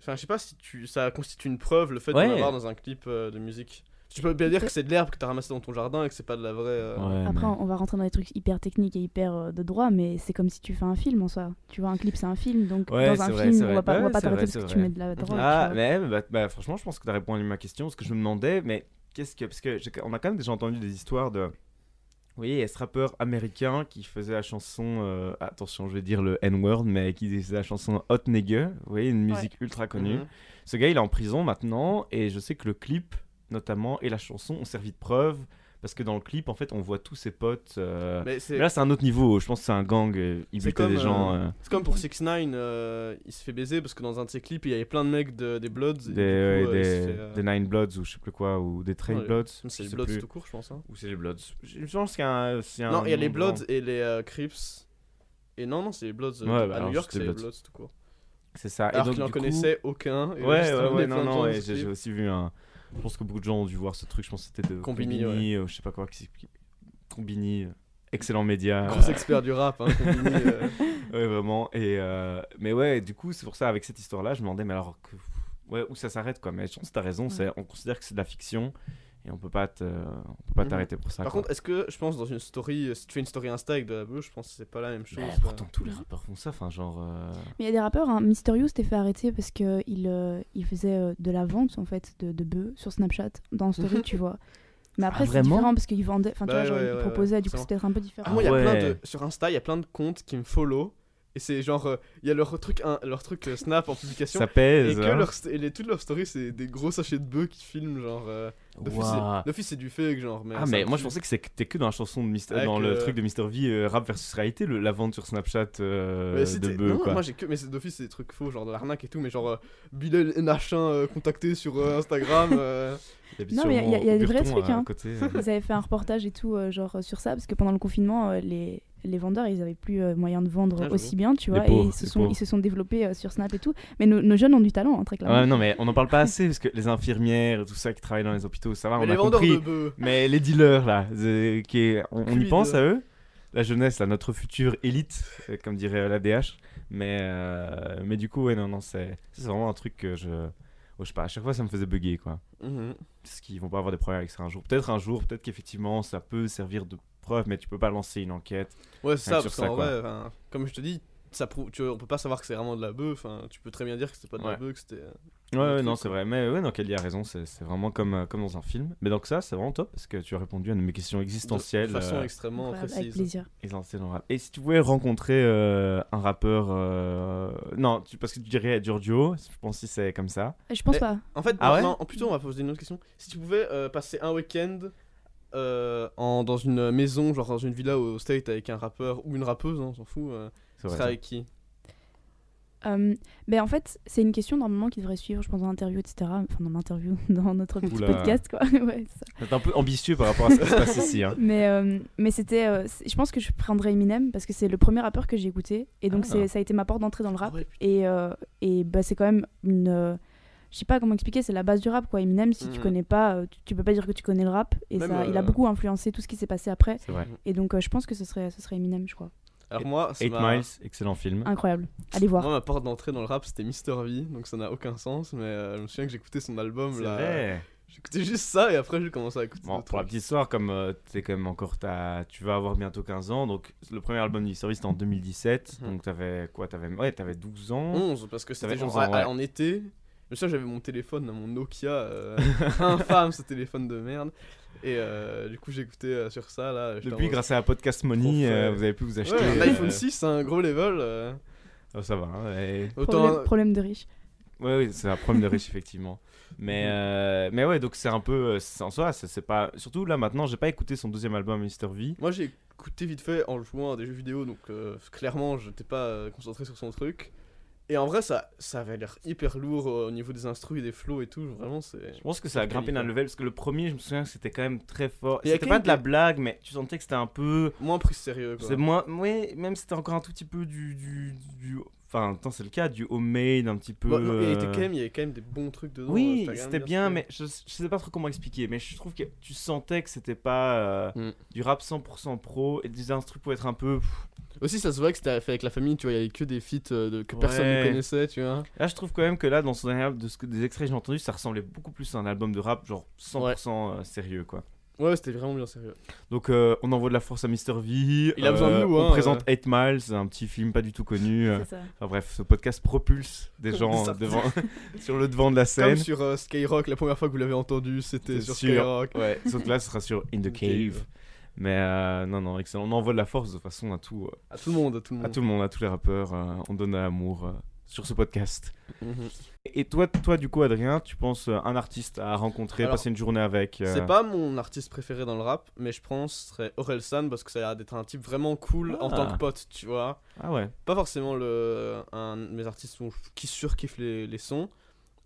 Enfin, je sais pas si tu... ça constitue une preuve le fait Ouais. de l'avoir dans un clip euh, de musique. Tu peux bien dire que c'est de l'herbe que t'as ramassé dans ton jardin et que c'est pas de la vraie. euh, Ouais, Après, mais- on va rentrer dans des trucs hyper techniques et hyper euh, de droit, mais c'est comme si tu fais un film en soi. Tu vois, un clip, c'est un film, donc Ouais, dans un vrai, film, on va pas, on va Ouais, pas t'arrêter vrai, parce que tu mets de la drogue. Ah, mais bah, bah, franchement, je pense que tu as répondu à ma question. Ce que je me demandais, mais qu'est-ce que. Parce que on a quand même déjà entendu des histoires de. Vous voyez, il y a ce rappeur américain qui faisait la chanson. euh, attention, je vais dire le N-word, mais qui faisait la chanson Hot Nigga. Vous voyez, une musique ultra connue. mhm. Ce gars, il est en prison maintenant, et je sais que le clip, notamment, et la chanson ont servi de preuve. Parce que dans le clip, en fait, on voit tous ses potes. euh, Mais c'est mais là, c'est un autre niveau. Je pense que c'est un gang. euh, il butait des gens. euh, euh, c'est comme pour 6 9 il se fait baiser parce que dans un de ses clips, il y avait plein de mecs de- des Bloods. des, coup, fait, Nine Bloods ou je sais plus quoi, ou des Train Ouais, Bloods. C'est les Bloods plus. tout court, je pense. hein. Ou c'est les Bloods. Je pense qu'il y a un. Non, il y a les Bloods grand. et les Crips. Et non, non, c'est les Bloods. Ouais, bah, à New York, c'est les Bloods. Tout court. C'est ça. Alors qu'il en du coup- connaissait aucun. Ouais, ouais, ouais, non, non, j'ai aussi vu un. Je pense que beaucoup de gens ont dû voir ce truc. Je pense que c'était de Combini, Combini, euh, je sais pas quoi. Combini, euh, excellent média. Gros expert du rap, hein, Combini, euh. Ouais, vraiment. Et euh, Mais ouais, du coup, c'est pour ça, avec cette histoire-là, je me demandais, mais alors, que... ouais, où ça s'arrête, quoi. Mais je pense que t'as raison, Ouais. on considère que c'est de la fiction et on peut pas te- on peut pas Mhm. t'arrêter pour ça. Par quoi. contre, est-ce que je pense dans une story, si tu fais une story Insta avec de la bœuf, je pense que c'est pas la même chose. Pourtant, tous les rappeurs font ça, enfin, genre. euh, Mais il y a des rappeurs, hein, Mysterious s'était fait arrêter parce qu'il il faisait euh, de la vente en fait de, de bœufs sur Snapchat dans Story, tu vois. Mais après, c'est vraiment différent parce qu'il vendait, enfin tu Bah vois, genre, ouais, il ouais, proposait, ouais, du coup c'était peut-être un peu différent. Ah, moi, il y a plein ouais. de. Sur Insta, il y a plein de comptes qui me follow. Et c'est genre. euh, Il y a leur truc, un- leur truc euh, Snap en publication. Ça Et pèse. que hein. leur et les, toutes leurs stories, c'est des gros sachets de bœufs qui filment, genre. euh, D'office, c'est- du fake, genre. Mais Ah, mais moi je pensais que c'était que dans la chanson de Mister... Avec, dans le euh, truc de Mr V, euh, rap versus réalité, la vente sur Snapchat euh, Mais de quoi. moi j'ai que mais c'est d'office c'est des trucs faux genre de l'arnaque et tout mais genre euh, Bilal Nachin euh, contacté sur euh, Instagram euh, Non, mais il y a- des vrais trucs, hein. côté. Ils avaient fait un reportage et tout, euh, genre sur ça, parce que pendant le confinement, euh, les, les vendeurs, ils avaient plus euh, moyen de vendre Ah, aussi bien, tu vois, pauvres, et ils se, sont, pauvres. ils se sont développés euh, sur Snap et tout. Mais nos, nos jeunes ont du talent, hein, très clairement. Ouais, non, mais on n'en parle pas assez parce que les infirmières et tout ça qui travaillent dans les hôpitaux, ça va, mais on les a compris. de bœufs Mais les dealers, là, euh, qui est- on, on y pense à eux. La jeunesse, là, notre future élite, euh, comme dirait euh, la DH. Mais, euh, mais du coup, ouais, non, non, c'est vraiment un truc que je. oh, je sais pas, à chaque fois, ça me faisait bugger, quoi. Mhm. Parce qu'ils vont pas avoir des problèmes avec ça un jour. Peut-être un jour, peut-être qu'effectivement, ça peut servir de preuve, mais tu peux pas lancer une enquête. ouais c'est ça parce qu'en vrai comme je te dis ça prouve tu vois, on peut pas savoir que c'est vraiment de la bœuf enfin tu peux très bien dire que c'était pas de la Ouais. bœuf que c'était euh, Ouais, non, c'est vrai. Mais ouais, non, Kelly a raison, c'est c'est vraiment comme, euh, comme dans un film. Mais donc, ça, c'est vraiment top parce que tu as répondu à mes questions de, existentielles. de façon euh, extrêmement avec précise plaisir. le rap. Et si tu pouvais rencontrer euh, un rappeur. euh, Non, tu- parce que tu dirais Giorgio, je pense que c'est comme ça. Je pense Mais- pas. en fait Ah ouais non, plutôt on va poser une autre question si tu pouvais euh, passer un week-end euh, en, dans une maison genre dans une villa au state avec un rappeur ou une rappeuse hein, on s'en fout C'est tu vrai. serais ça. avec qui? Euh, ben en fait, c'est une question normalement qui devrait suivre, je pense, dans l'interview, etc. Enfin, dans l'interview, dans notre petit Oula. podcast, quoi. ouais, c'est un peu ambitieux par rapport à ce qui se passe ici. Hein. Mais, euh, mais c'était. euh, je pense que je prendrais Eminem parce que c'est le premier rappeur que j'ai écouté. Et donc, Ah. ça a été ma porte d'entrée dans le rap. Ah ouais. Et, euh, et bah, c'est quand même une. euh, je sais pas comment expliquer, c'est la base du rap, quoi. Eminem, si tu Mhm. connais pas, tu, tu peux pas dire que tu connais le rap. Et Même, ça, il a beaucoup influencé tout ce qui s'est passé après. Et donc, euh, je pense que ce serait, ce serait Eminem, je crois. Alors moi c'est 8 ma... Miles, excellent film. Incroyable. Allez voir. Moi, ma porte d'entrée dans le rap, c'était Mister V, donc ça n'a aucun sens, mais euh, je me souviens que j'écoutais son album C'est là. vrai. J'écoutais juste ça et après j'ai commencé à écouter. Bon, pour la petite histoire, comme euh, t'es quand même encore, t'as- tu vas avoir bientôt 15 ans, donc le premier album de Service c'était en 2017, Mhm. donc t'avais quoi t'avais, Ouais, t'avais 12 ans. 11, parce que c'était genre 11 ans, ouais. en été. Je me souviens, j'avais mon téléphone, mon Nokia, euh, infâme ce téléphone de merde. Et euh, du coup, j'écoutais euh, sur ça là. en Depuis, grâce à la Podcast Money, euh, vous avez pu vous acheter. Ouais, un euh, iPhone 6, c'est un gros level. euh. oh, ça va. hein, ouais. Autant. Problème, problème de riche. Ouais, oui, c'est un problème de riche, effectivement. Mais, euh, mais ouais, donc c'est un peu. En soi, c'est pas. Surtout là maintenant, j'ai pas écouté son deuxième album, Mr. V. Moi, j'ai écouté vite fait en jouant à des jeux vidéo, donc euh, clairement, j'étais pas concentré sur son truc. Et en vrai, ça, ça avait l'air hyper lourd euh, au niveau des instrus et des flows et tout. Vraiment, c'est. Je pense que ça a grimpé d'un level parce que le premier, je me souviens que c'était quand même très fort. C'était pas de la blague, mais tu sentais que c'était un peu. Moins pris sérieux, quoi. C'est moins. Oui, même si c'était encore un tout petit peu du. du, du- enfin, tant c'est le cas, du homemade un petit peu. Bon, non, il, était euh, quand même, il y avait quand même des bons trucs dedans. Oui, euh, c'était bien, mais je, je sais pas trop comment expliquer. Mais je trouve que tu sentais que c'était pas euh, Mm. du rap 100% pro et des instruments pour être un peu. Aussi, ça se voit que c'était fait avec la famille, tu vois, il y avait que des feats de- que personne ne connaissait, tu vois. Là, je trouve quand même que là, dans son dernier album, de ce que, des extraits que j'ai entendus, ça ressemblait beaucoup plus à un album de rap, genre 100% euh, sérieux, quoi. Ouais, c'était vraiment bien sérieux. Donc, euh, on envoie de la force à Mr. V. Il a besoin de euh, nous, On hein, présente 8 Miles, un petit film pas du tout connu. euh. C'est ça. Enfin bref, ce podcast propulse des gens devant, sur le devant de la scène. Comme sur euh, Skyrock, la première fois que vous l'avez entendu, c'était sur sûr. Skyrock. Ouais, sauf que là, ce sera sur In the Cave. Mais euh, non, non, excellent. On envoie de la force de toute façon à tout, euh, À tout le monde, à tout le à monde. tout le monde, à tous les rappeurs. euh, on donne de l'amour euh, sur ce podcast. Mhm. Et toi, toi, du coup, Adrien, tu penses euh, un artiste à rencontrer, Alors, passer une journée avec euh, C'est pas mon artiste préféré dans le rap, mais je pense que ce serait Aurel San parce que ça a l'air d'être un type vraiment cool en Ah. tant que pote, tu vois. Ah ouais. Pas forcément le, un de mes artistes qui surkiffe les, les sons,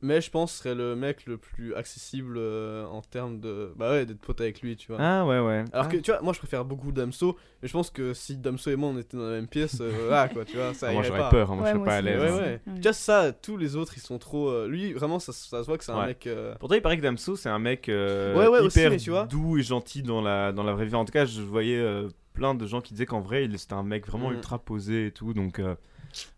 mais je pense que ce serait le mec le plus accessible euh, en termes de. Bah ouais, d'être pote avec lui, tu vois. Ah ouais, ouais. Alors Ah. que tu vois, moi je préfère beaucoup Damso, mais je pense que si Damso et moi on était dans la même pièce, euh, là quoi, tu vois, ça Ah, moi, j'aurais peur, hein, moi, Ouais, je serais pas à aussi, l'aise. Ouais, hein. ouais. Ouais. Tu vois, ça, tous les autres ils sont trop. euh, Lui, vraiment, ça, ça se voit que c'est un Ouais. mec. euh, Pourtant, il paraît que Damso, c'est un mec euh, Ouais, ouais, aussi, hyper mais tu vois. doux et gentil dans la, dans la vraie vie. En tout cas, je voyais euh, plein de gens qui disaient qu'en vrai, il- c'était un mec vraiment Mm. ultra posé et tout. Donc, euh,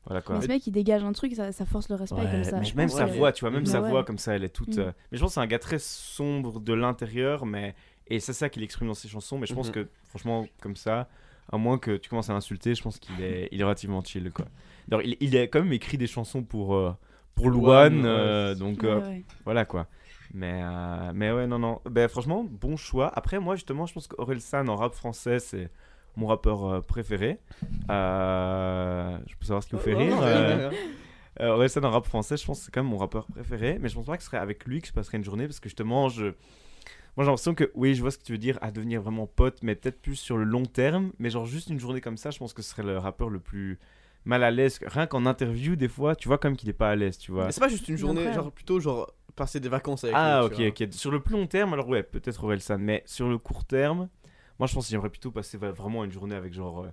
voilà quoi. Mais ce mec, il dégage un truc, ça, ça force le respect Ouais, comme ça. mais même sa voix, tu vois, même sa ouais. voix comme ça, elle est toute. Mm. euh, Mais je pense que c'est un gars très sombre de l'intérieur, mais et c'est ça qu'il exprime dans ses chansons. Mais je pense Mhm. que franchement, comme ça, à moins que tu commences à l'insulter, je pense qu'il est, il est relativement chill quoi. Alors, il, il a quand même écrit des chansons pour euh, pour ouais. euh, donc euh, Ouais, ouais. voilà quoi. Mais, euh, mais ouais, non, non. Ben, franchement, bon choix. Après, moi, justement, je pense qu'Aurel San en rap français, c'est mon rappeur euh, préféré. Euh, je peux savoir ce qui vous fait rire. euh, ouais, euh, rap français, je pense que c'est quand même mon rappeur préféré, mais je pense pas que ce serait avec lui que je passerais une journée parce que justement, je... moi j'ai l'impression que, oui, je vois ce que tu veux dire, à devenir vraiment pote, mais peut-être plus sur le long terme, mais genre juste une journée comme ça, je pense que ce serait le rappeur le plus mal à l'aise. Rien qu'en interview, des fois, tu vois comme qu'il est pas à l'aise, tu vois. Mais c'est pas juste une journée, genre plutôt genre passer des vacances avec Ah, lui. ok, ok. Sur le plus long terme, alors ouais, peut-être Orelsan, mais sur le court terme, moi je pense que j'aimerais plutôt passer vraiment une journée avec genre. Euh,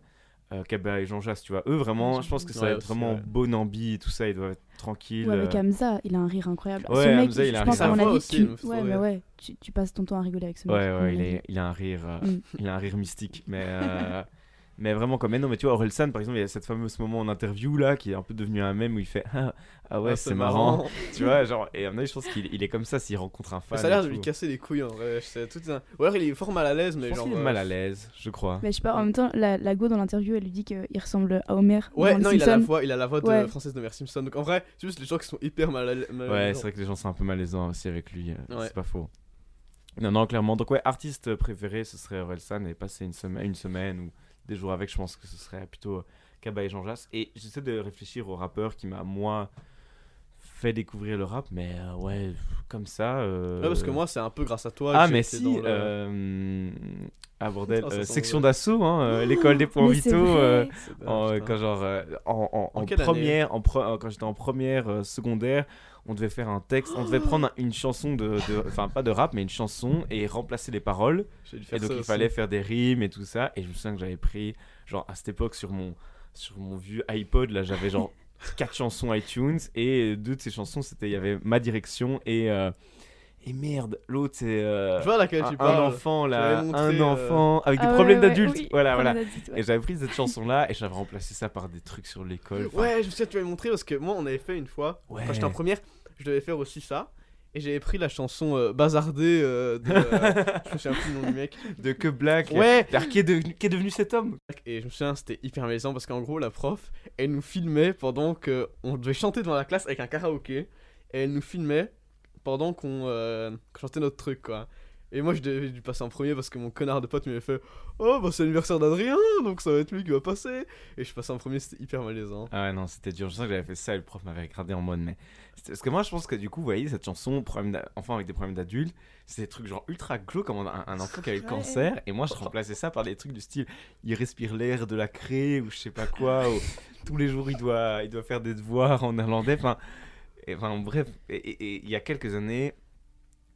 euh, Kaba et Jean Jass, tu vois. Eux, vraiment, je pense que ça va Ouais, être vraiment ouais. bon ambi et tout ça, ils doivent être tranquilles. Ou avec euh. Hamza, il a un rire incroyable. Ouais, ce mec, Hamza, il a je un pense rire à mon Sa voix avis, aussi, tu... ouais, mais rire. ouais, tu, tu passes ton temps à rigoler avec ce mec. Ouais, ouais, il, est- il a un rire, euh, Mm. il a un rire mystique, mais euh, mais vraiment comme mais non, mais tu vois, Orelsan, par exemple, il y a cette fameuse moment en interview là qui est un peu devenu un mème où il fait ah, ah ouais, Ah, c'est marrant, tu vois, genre et mon avis, je pense qu'il il est comme ça s'il rencontre un fan. Mais ça a l'air de lui casser les couilles en vrai. C'est tout un... Ou alors il est fort mal à l'aise, Je mais pense genre. qu'il est euh, mal à l'aise, je crois. Mais je sais pas, en même temps, la, la go dans l'interview, elle lui dit qu'il ressemble à Homer. Ouais, non, il a la voix, il a la voix de Ouais. française de Homer Simpson. Donc en vrai, c'est juste les gens qui sont hyper mal à l'aise. Ouais, c'est vrai que les gens sont un peu malaisants aussi avec lui, euh, Ouais. c'est pas faux. Non, non, clairement. Donc, ouais, artiste préféré, ce serait Orelsan et passer une semaine, une semaine ou des jours avec, je pense que ce serait plutôt euh, Kaba et Jean Jass. Et j'essaie de réfléchir au rappeur qui m'a, moi, fait découvrir le rap, mais euh, ouais, comme ça. euh, Ouais, parce que moi, c'est un peu grâce à toi. Ah, mais si dans le- euh, Ah, bordel, section d'assaut, hein, euh, l'école des points vitaux. quand genre euh, en, en- En en quelle année première en pre- quand j'étais en première euh, secondaire on devait faire un texte on devait prendre un- une chanson de enfin pas de rap mais une chanson et remplacer les paroles. J'ai dû faire et donc il aussi. fallait faire des rimes et tout ça. Et je me souviens que j'avais pris genre à cette époque sur mon sur mon vieux iPod là j'avais genre quatre chansons iTunes. Et deux de ces chansons c'était il y avait ma direction et euh, et merde l'autre c'est euh, Je vois laquelle un, tu un parles. enfant là j'avais montré, un euh, enfant avec des Ah ouais, problèmes ouais, d'adultes oui, voilà problème voilà ouais. et j'avais pris cette chanson là et j'avais remplacé ça par des trucs sur l'école. Enfin, Ouais, je me souviens, tu m'avais montré parce que moi, on avait fait une fois. Ouais. Quand j'étais en première, je devais faire aussi ça. Et j'avais pris la chanson euh, Bazardée euh, de. euh, je me souviens plus du nom du mec. De que Black. Ouais! Alors, qui est, devenu, qui est devenu cet homme Et je me souviens, c'était hyper malaisant parce qu'en gros, la prof, elle nous filmait pendant que on devait chanter devant la classe avec un karaoké. Et elle nous filmait pendant qu'on euh, qu'on chantait notre truc, quoi. Et moi, je devais dû passer en premier parce que mon connard de pote m'avait fait Oh, bah c'est l'anniversaire d'Adrien, donc ça va être lui qui va passer. Et je passais en premier, c'était hyper malaisant. Ah ouais, non, c'était dur. Je sens que j'avais fait ça et le prof m'avait regardé en mode. Mais Parce que moi, je pense que du coup, vous voyez, cette chanson, problème enfant avec des problèmes d'adultes, c'est des trucs genre ultra glauques comme un, un enfant qui avait le cancer. Et moi, je remplaçais ça par des trucs du style il respire l'air de la craie ou je sais pas quoi. ou tous les jours, il doit, il doit faire des devoirs en néerlandais. Enfin, et, enfin bref. Et- Et et il y a quelques années.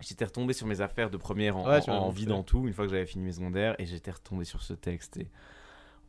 J'étais retombé sur mes affaires de première en, Ouais, en- vidant tout une fois que j'avais fini mes secondaires et j'étais retombé sur ce texte et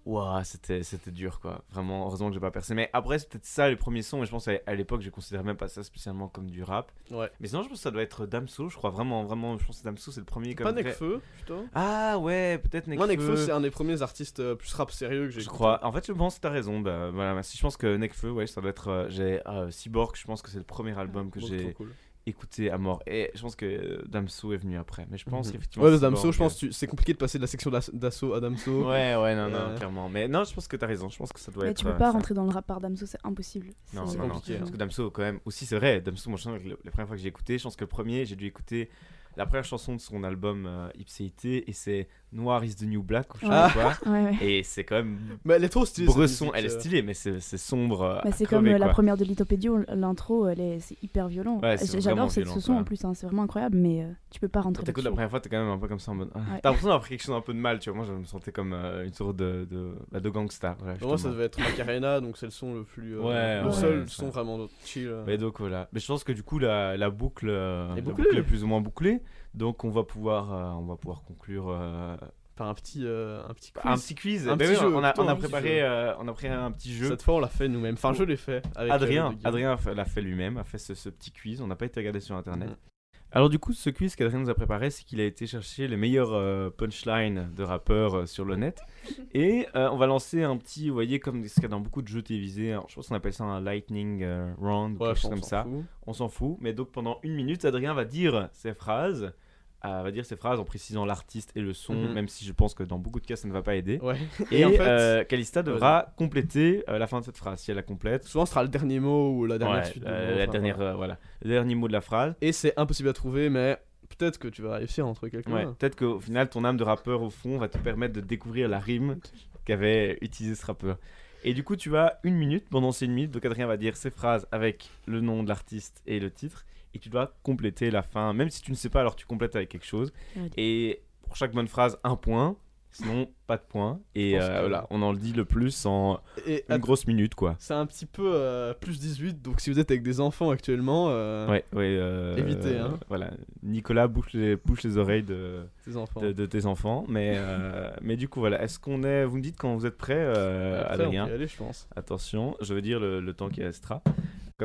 Ouah, c'était c'était dur quoi. Vraiment, heureusement que j'ai pas percé. Mais après, c'est peut-être ça les premiers sons. Et je pense qu'à à l'époque, je considérais même pas ça spécialement comme du rap. Ouais. Mais sinon, je pense que ça doit être Damso. Je crois vraiment, vraiment. Je pense que Damso, c'est le premier comme. Pas Nekfeu, putain. Ah ouais, peut-être Nekfeu. Moi, Nekfeu, c'est un des premiers artistes euh, plus rap sérieux que j'ai Je écouté. crois. En fait, je pense que t'as raison. Bah, voilà, merci. Je pense que Nekfeu, ouais, ça doit être. euh, j'ai euh, Cyborg. Je pense que c'est le premier album que Bon, j'ai trop cool. Écouté à mort. Et je pense que Damso est venu après. Mais je pense Mhm. qu'effectivement. Ouais, Damso, je pense euh, que c'est compliqué de passer de la section d'as- d'assaut à Damso. Ouais, ouais, non, non, Euh. clairement. Mais non, je pense que t'as raison. Je pense que ça doit Mais être. tu peux euh, pas ça. rentrer dans le rap par Damso, c'est impossible. Non, C'est non, non. compliqué, hein. Parce que Damso, quand même, aussi, c'est vrai. Damso, moi, je sens que la première fois que j'ai écouté, je pense que le premier, j'ai dû écouter la première chanson de son album euh, Ipséité et c'est Noir is the New Black ou je sais Ah. pas quoi. Ouais, ouais. Et c'est quand même Mais elle est trop stylée. bresson. musique, Elle est euh. stylée, mais c'est c'est sombre. c'est comme euh, la première de Lithopédio, l'intro, elle est, c'est hyper violent. Ouais, c'est J'adore ce son en plus, hein, c'est vraiment incroyable, mais euh, tu peux pas rentrer t'écoutes la première fois, t'es quand même un peu comme ça en mode. ah. Ouais. T'as l'impression d'avoir pris quelque chose un peu de mal, tu vois. Moi, je me sentais comme euh, une sorte de, de, bah, de gangsta. Voilà, Pour moi, ça devait être Macarena, donc c'est le son le plus. euh, Ouais, le ouais, seul ouais, son vraiment chill. Mais donc voilà. Mais je pense que du coup la, boucle est plus ou moins bouclée. Donc on va pouvoir, euh, on va pouvoir conclure euh, Par un petit, euh, un petit quiz. un petit quiz. Un Ben petit oui, jeu, on a, plutôt on a préparé, euh, on a préparé un petit jeu. Cette fois, on l'a fait nous-mêmes. Enfin, je l'ai fait. Avec, euh, Adrien. Adrien a fait- l'a fait lui-même, a fait ce, ce petit quiz. On n'a pas été regardé sur internet. Mhm. Alors du coup, ce quiz qu'Adrien nous a préparé, c'est qu'il a été chercher les meilleurs euh, punchlines de rappeurs euh, sur le net. Et euh, on va lancer un petit, vous voyez, comme ce qu'il y a dans beaucoup de jeux télévisés. Alors, je pense qu'on appelle ça un lightning euh, round Ouais, quelque chose comme on ça. s'en fout. On s'en fout. Mais donc pendant une minute, Adrien va dire ses phrases. Euh, va dire ses phrases en précisant l'artiste et le son, Mhm. même si je pense que dans beaucoup de cas ça ne va pas aider. Ouais. Et, en fait, euh, Calista devra compléter euh, la fin de cette phrase. Si elle la complète, souvent, ce sera le dernier mot ou la dernière Ouais, suite. de la, mots, la enfin, dernière, voilà. euh, voilà, le dernier mot de la phrase. Et c'est impossible à trouver, mais peut-être que tu vas réussir à en trouver quelqu'un. Ouais, peut-être qu'au final, ton âme de rappeur, au fond, va te permettre de découvrir la rime qu'avait utilisé ce rappeur. Et du coup, tu as une minute. Pendant ces une minute, donc Adrien va dire ses phrases avec le nom de l'artiste et le titre. Et tu dois compléter la fin. Même si tu ne sais pas, alors tu complètes avec quelque chose. Ouais. Et pour chaque bonne phrase, un point. Sinon, pas de point. Et euh, que- voilà, on en le dit le plus en Et une grosse minute, quoi. c'est un petit peu euh, plus 18, donc si vous êtes avec des enfants actuellement, euh, Ouais, ouais. euh, Évitez, hein. Voilà. Nicolas, bouche les, bouche les oreilles de. ces enfants. de, de tes enfants. Mais, euh, mais du coup, voilà. Est-ce qu'on est. Vous me dites quand vous êtes prêt, euh, Après, on peut Adrien y aller, je pense. Attention, je veux dire le, le temps qui restera.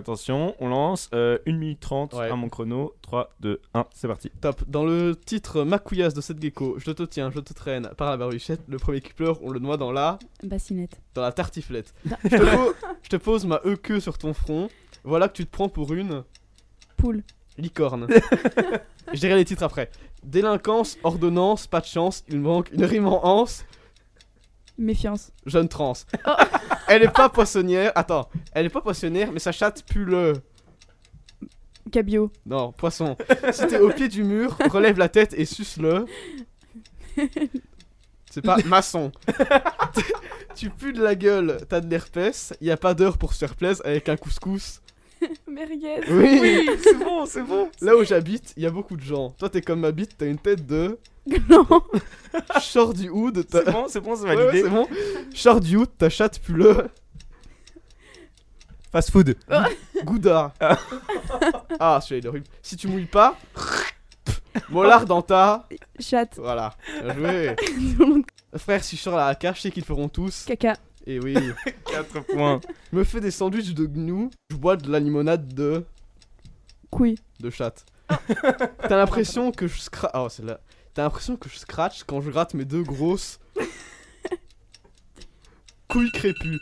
Attention, on lance euh, 1 minute 30 Ouais. à mon chrono. 3, 2, 1, c'est parti. Top. Dans le titre Ma couillasse de cette gecko, je te tiens, je te traîne par la barbichette, le premier qui pleure, on le noie dans la. Bassinette. dans la tartiflette. Te je te pose ma e queue sur ton front. Voilà que tu te prends pour une Poule. licorne. je dirai les titres après. Délinquance, ordonnance, pas de chance, il manque une rime en anse, Méfiance. jeune trans. elle est pas poissonnière. Attends, elle est pas poissonnière, mais sa chatte pue le. Cabiot. Non, poisson. Si t'es au pied du mur, relève la tête et suce-le. C'est pas maçon. tu pues de la gueule, t'as de l'herpès, y a pas d'heure pour se faire plaisir avec un couscous. Merguez. Oui, c'est bon, c'est bon. Là où j'habite, il y a beaucoup de gens. Toi, t'es comme ma bite, t'as une tête de. non. Short du hood, C'est t'as. bon, c'est bon, c'est Ouais, ouais, validé. c'est bon. Short du hood, ta chatte pue le. Fast food. Gouda. ah, celui-là, il est horrible. Si tu mouilles pas. Mollard dans ta. Chatte. Voilà. Bien joué. Frère, si je sors la cage, je sais qu'ils feront tous. Caca. Et oui. 4 points. me fais des sandwichs de gnou. Je bois de la limonade de. Couille. de chatte. T'as l'impression que je scratch. Oh, c'est là. T'as l'impression que je scratch quand je gratte mes deux grosses. couilles crépues.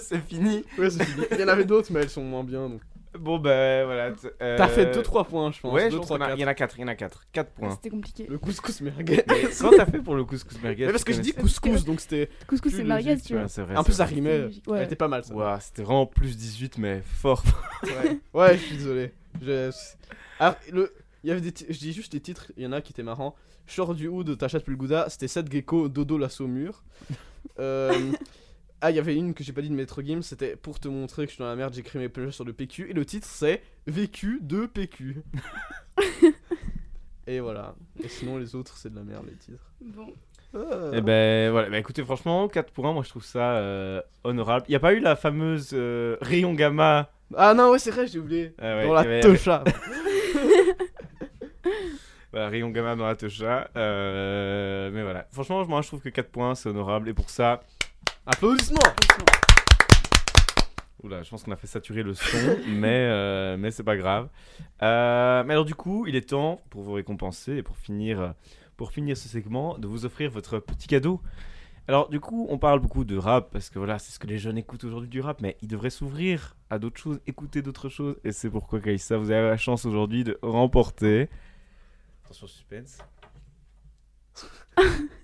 C'est fini. Ouais, c'est fini. Il y en avait d'autres, mais elles sont moins bien. donc. Bon, ben voilà. t- euh, T'as fait 2-3 points, je pense. Ouais, je pense trois, qu'il y en a- quatre. il y en a 4. Il y en a 4. 4 points. C'était compliqué. Le couscous merguez. Mais Comment t'as fait pour le couscous merguez Mais parce que je dis couscous, donc c'était. Couscous Plus et merguez, tu vois. Ouais, c'est vrai. Un c'est peu ça rimait. logique, Elle ouais. était pas mal ça. Ouah, c'était vraiment plus 18, mais fort. Ouais, ouais je suis désolé. Je... Alors, le... il y avait des ti- je dis juste des titres, il y en a qui étaient marrants. Short du hood, ta chatte Gouda, c'était 7 gecko, dodo la saumure. Euh, Ah, il y avait une que j'ai pas dit de Maître Gims, c'était pour te montrer que je suis dans la merde, j'écris mes plongeurs sur le PQ. Et le titre c'est Vécu de PQ. et voilà. Et sinon, les autres, c'est de la merde, les titres. Bon. Ah. Et ben voilà, bah, écoutez, franchement, 4 pour 1, moi je trouve ça euh, honorable. Il n'y a pas eu la fameuse euh, rayon gamma? Ah non, ouais, c'est vrai, j'ai oublié. Ah ouais, dans la tocha. Voilà, rayon gamma dans la Tosha. Euh, mais voilà. Franchement, moi, je trouve que 4 points, c'est honorable. Et pour ça, Applaudissements Oula, je pense qu'on a fait saturer le son, mais, euh, mais c'est pas grave. Euh, mais alors du coup, il est temps pour vous récompenser et pour finir, pour finir ce segment, de vous offrir votre petit cadeau. Alors du coup, on parle beaucoup de rap parce que voilà, c'est ce que les jeunes écoutent aujourd'hui du rap, mais ils devraient s'ouvrir à d'autres choses, écouter d'autres choses, et c'est pourquoi Kaïssa, vous avez la chance aujourd'hui de remporter. Attention suspense.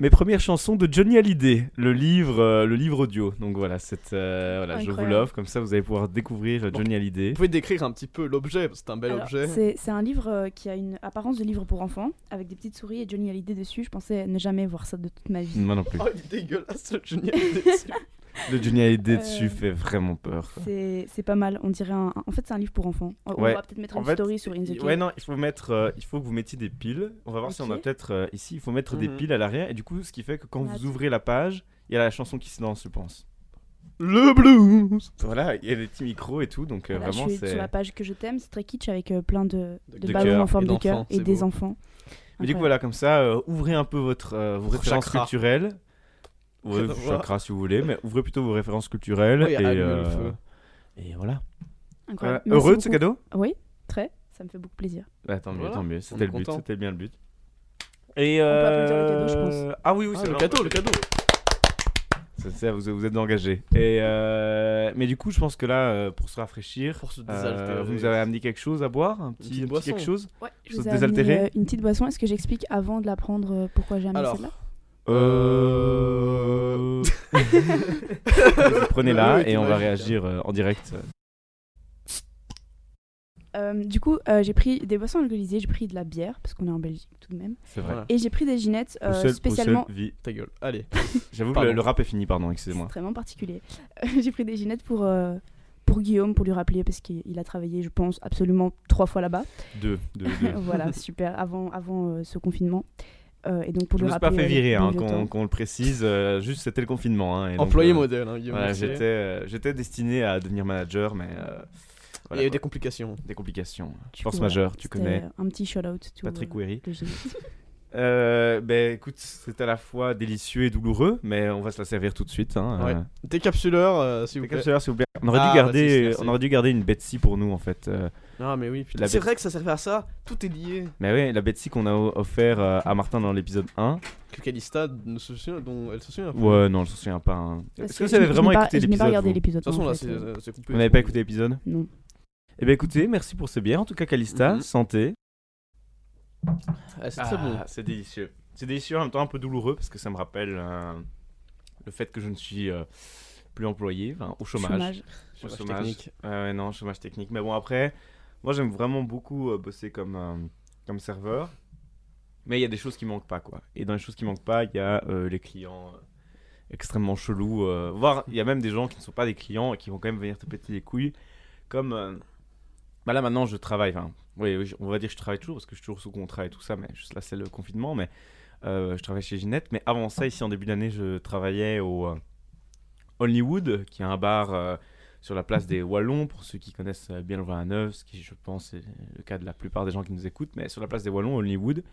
Mes premières chansons de Johnny Hallyday, le livre, euh, le livre audio. Donc voilà, euh, voilà je vous l'offre, comme ça vous allez pouvoir découvrir euh, Johnny Hallyday. Vous pouvez décrire un petit peu l'objet, c'est un bel Alors, objet. C'est un livre qui a une apparence de livre pour enfants, avec des petites souris et Johnny Hallyday dessus. Je pensais ne jamais voir ça de toute ma vie. Moi non plus. Oh, il est dégueulasse, Johnny Hallyday dessus. Le Johnny Hallyday Euh, dessus fait vraiment peur. C'est c'est pas mal, on dirait un... En fait, c'est un livre pour enfants. On Ouais. va peut-être mettre En une fait, story sur Insecure. Ouais, non, il faut mettre, euh, il faut que vous mettiez des piles. On va voir si on a peut-être euh, ici. Il faut mettre des Mhm. piles à l'arrière, et du coup, ce qui fait que quand vous ouvrez la page, il y a la chanson qui se lance, je pense. Le blues Voilà, il y a des petits micros et tout, donc euh, Voilà, vraiment c'est. sur la page que je t'aime, c'est très kitsch avec euh, plein de, De- de ballons en forme de cœur d'enfants, et des beau. enfants. Mais du coup, voilà, comme ça, euh, ouvrez un peu votre, euh, vos références culturelles. Ouais, chakra si vous voulez, mais ouvrez plutôt vos références culturelles. Oui, et, euh, feu. et voilà. Incroyable. Euh, heureux de ce cadeau Oui, très. Ça me fait beaucoup plaisir. Bah, Tant mieux, Voilà, tant mieux. C'était le but, c'était bien le but. Et On peut le cadeau, je euh, pense. Ah oui, oui, Ah, c'est le cadeau, le cadeau C'est ça, vous, vous êtes engagés. Et euh, mais du coup, je pense que là, euh, pour se rafraîchir, Pour se euh, désaltérer. vous nous avez amené quelque chose à boire, un petit, petite un petit boisson. quelque chose. Ouais, je vous ai amené désaltérée euh, une petite boisson. Est-ce que j'explique avant de la prendre euh, pourquoi j'ai amené celle-là? Euh... Prenez-la et on va réagir euh, en direct. Euh, Du coup, euh, j'ai pris des boissons alcoolisées, j'ai pris de la bière, parce qu'on est en Belgique tout de même. C'est vrai. Et j'ai pris des ginettes euh, Poussel, spécialement. poussel, vie. Ta gueule. Allez. J'avoue que le, le rap est fini, pardon, excusez-moi. extrêmement particulier. j'ai pris des ginettes pour, euh, pour Guillaume, pour lui rappeler, parce qu'il il a travaillé, je pense, absolument trois fois là-bas. Deux, deux, deux. voilà, super, avant, avant euh, ce confinement. Euh, et donc pour Je me suis pas fait virer, hein, qu'on le précise. euh, juste, c'était le confinement. hein, et donc, Employé euh, modèle, hein, j'étais, euh, j'étais destiné à devenir manager, mais euh, Il y a eu des complications. des complications. Force majeure, tu connais. Un petit shout-out. to, Patrick euh, Wery. Euh, ben écoute, c'est à la fois délicieux et douloureux, mais on va se la servir tout de suite. Hein, Ouais. euh. Décapsuleur, euh, s'il vous plaît. Décapsuleur, s'il vous plaît. On aurait, Ah, dû garder, on aurait dû garder une Betsy pour nous en fait. euh. Ah, mais oui, C'est vrai que ça servait à ça. Tout est lié. Mais oui, la Betsy qu'on a offert euh, à Martin dans l'épisode 1. Que Calista ne se souvient, dont elle se souvient. un peu. Ouais, non, je me souviens pas. hein. Est-ce que vous avez vraiment pas- écouté Je n'ai pas l'épisode regardé l'épisode. De toute façon, là, c'est coupé. Vous n'avez pas écouté l'épisode Non. Eh ben écoutez, merci pour ce bière. En tout cas, Calista, Mhm. santé. Ah, c'est très bon. Ah, C'est délicieux. C'est délicieux en même temps un peu douloureux parce que ça me rappelle euh, le fait que je ne suis euh, plus employé, enfin, au chômage. Chômage. Au Chômage chômage. technique. Ouais, non, chômage technique. Mais bon, après, moi j'aime vraiment beaucoup euh, bosser comme, euh, comme serveur. Mais il y a des choses qui manquent pas, quoi. Et dans les choses qui manquent pas, il y a euh, les clients euh, extrêmement chelous. euh, voire, il y a même des gens qui ne sont pas des clients et qui vont quand même venir te péter les couilles. Comme. Bah là maintenant, je travaille. Oui, on va dire que je travaille toujours parce que je suis toujours sous contrat et tout ça. Mais juste là, c'est le confinement. Mais euh, je travaille chez Ginette. Mais avant ça, ici en début d'année, je travaillais au euh, Hollywood, qui est un bar. euh, sur la place des Wallons, pour ceux qui connaissent bien le 29, ce qui je pense est le cas de la plupart des gens qui nous écoutent, mais sur la place des Wallons, Hollywood,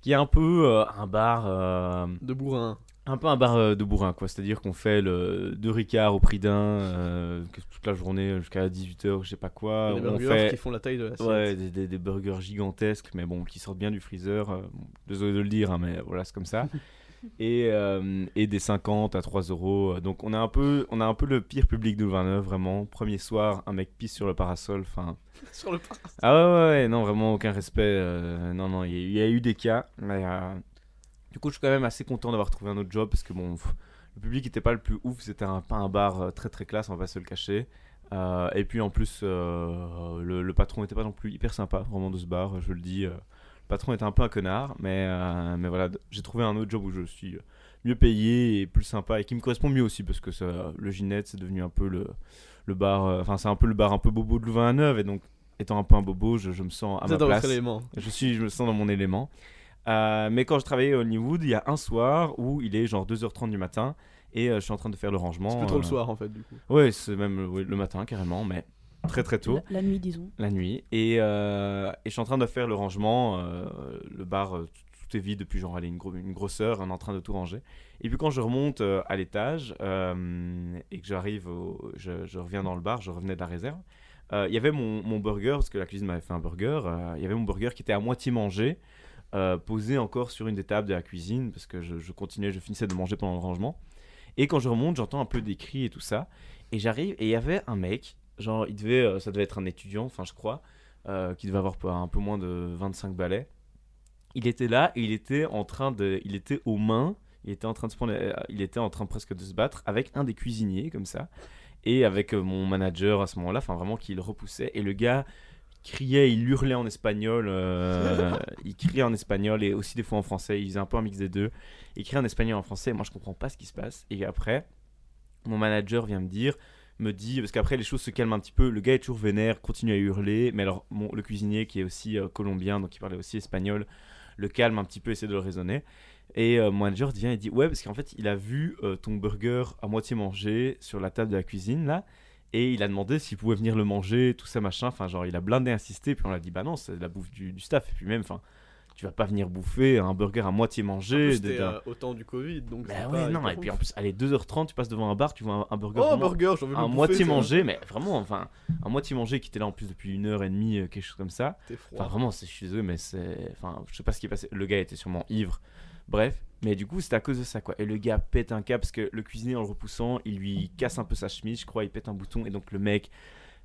qui est un peu un bar, De bourrin. Un peu un bar euh, de bourrin, quoi. C'est-à-dire qu'on fait le deux ricards au prix d'un, euh, toute la journée jusqu'à 18h, je sais pas quoi. Les Ah, on burgers fait qui font la taille de la ouais, des, des- des burgers gigantesques, mais bon, qui sortent bien du freezer. euh, bon, désolé de le dire, hein, mais voilà, c'est comme ça. et, euh, et des 50 à 3 euros. Donc on a un peu, on a un peu le pire public de 29, vraiment. Premier soir, un mec pisse sur le parasol. Enfin, Sur le pas. ah ouais, ouais, ouais, non, vraiment aucun respect. euh, non, non, il y, y a eu des cas, mais euh, du coup, je suis quand même assez content d'avoir trouvé un autre job parce que bon, pff, le public n'était pas le plus ouf. C'était un, pas un bar euh, très très classe, on va se le cacher. Euh, et puis en plus, euh, le, le patron n'était pas non plus hyper sympa, vraiment de ce bar, je le dis. euh, le patron était un peu un connard, mais, mais voilà, j'ai trouvé un autre job où je suis mieux payé et plus sympa et qui me correspond mieux aussi parce que ça, le Ginette, c'est devenu un peu le, le bar, enfin, c'est un peu le bar un peu bobo de Louvain-la-Neuve et donc, étant un peu un bobo, je, je me sens à ma dans votre place. élément. Je, suis, je me sens dans mon élément. Euh, mais quand je travaillais à Hollywood, il y a un soir où il est genre 2h30 du matin et euh, je suis en train de faire le rangement. C'est plus trop le soir en fait, du coup. Ouais, c'est même ouais, le matin carrément, mais très très tôt. La, la nuit, disons. la nuit. Et, euh, et je suis en train de faire le rangement. euh, le bar, euh, tout, est vide depuis genre allez, une, gro- une grosse heure. On est en train de tout ranger. Et puis quand je remonte euh, à l'étage euh, et que j'arrive, je, je reviens dans le bar, je revenais de la réserve. euh, Il y avait mon, mon burger, parce que la cuisine m'avait fait un burger. euh, Il y avait mon burger qui était à moitié mangé, euh, posé encore sur une des tables de la cuisine, parce que je, continuais, je finissais de manger pendant le rangement. Et quand je remonte, j'entends un peu des cris et tout ça. Et j'arrive, et il y avait un mec, genre, il devait, euh, ça devait être un étudiant, enfin, je crois, euh, qui devait avoir un peu moins de 25 balais. Il était là, et il était en train de. Il était aux mains, il était en train de se prendre. Il était en train presque de se battre avec un des cuisiniers, comme ça. Et avec mon manager à ce moment-là, enfin, vraiment, qui le repoussait. Et le gars criait, il hurlait en espagnol, euh, il criait en espagnol et aussi des fois en français, il faisait un peu un mix des deux. Il criait en espagnol et en français, moi je comprends pas ce qui se passe. Et après, mon manager vient me dire, me dit, parce qu'après les choses se calment un petit peu, le gars est toujours vénère, continue à hurler, mais alors le cuisinier qui est aussi euh, colombien, donc il parlait aussi espagnol, le calme un petit peu, essaie de le raisonner. Et euh, mon manager vient et dit, ouais, parce qu'en fait il a vu ton burger à moitié mangé sur la table de la cuisine là. Et il a demandé s'il pouvait venir le manger, tout ça machin. Enfin, genre, il a blindé insisté. Puis on l'a dit, bah non, c'est la bouffe du, du staff. Et puis même, enfin, tu vas pas venir bouffer un burger à moitié mangé. C'était euh, au temps du Covid, donc. bah ouais, pas- non, et puis en plus, allez, 2h30, tu passes devant un bar, tu vois un, un burger Oh, vraiment burger, bouffer, moitié mangé, mais vraiment, enfin, à moitié mangé qui était là en plus depuis une heure et demie, euh, quelque chose comme ça. T'es froid. Enfin, vraiment, c'est- je suis désolé, mais c'est. Enfin, je sais pas ce qui est passé. Le gars était sûrement ivre. Bref, mais du coup, c'était à cause de ça, quoi. Et le gars pète un câble parce que le cuisinier, en le repoussant, il lui casse un peu sa chemise, je crois, il pète un bouton. Et donc, le mec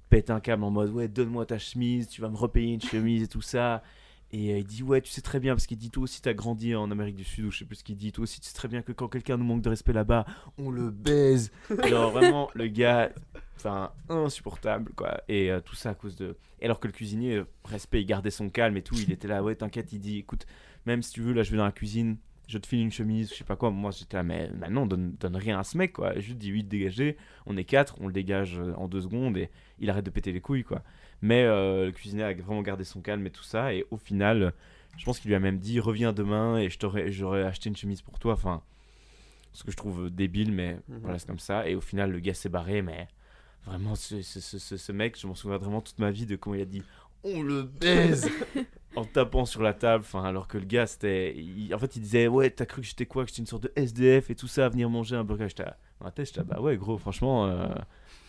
pète un câble en mode Ouais, donne-moi ta chemise, tu vas me repayer une chemise et tout ça. Et euh, il dit Ouais, tu sais très bien, parce qu'il dit Toi aussi, t'as grandi en Amérique du Sud, ou je sais plus ce qu'il dit. Toi aussi, tu sais très bien que quand quelqu'un nous manque de respect là-bas, on le baise. Genre, vraiment, le gars, enfin, insupportable, quoi. Et euh, tout ça à cause de. Et alors que le cuisinier, euh, respect, il gardait son calme et tout, il était là, ouais, t'inquiète, il dit, écoute, même si tu veux, là, je vais dans la cuisine, je te file une chemise, je sais pas quoi. Moi, j'étais là, mais maintenant, donne, donne rien à ce mec, quoi. Je lui dis, oui, dégagez, on est quatre, on le dégage euh, en deux secondes et il arrête de péter les couilles, quoi. Mais euh, le cuisinier a vraiment gardé son calme et tout ça, et au final, je pense qu'il lui a même dit, reviens demain et j'aurais acheté une chemise pour toi, enfin. Ce que je trouve débile, mais Mhm. voilà, c'est comme ça. Et au final, le gars s'est barré, mais vraiment, ce, ce, ce, ce- ce mec, je m'en souviens vraiment toute ma vie de comment il a dit On le baise En tapant sur la table, enfin, alors que le gars, c'était. il- En fait, il disait Ouais, t'as cru que j'étais quoi Que j'étais une sorte de SDF et tout ça, à venir manger un burger. J'étais à- dans la tête, j'étais à, Bah ouais, gros, franchement, euh,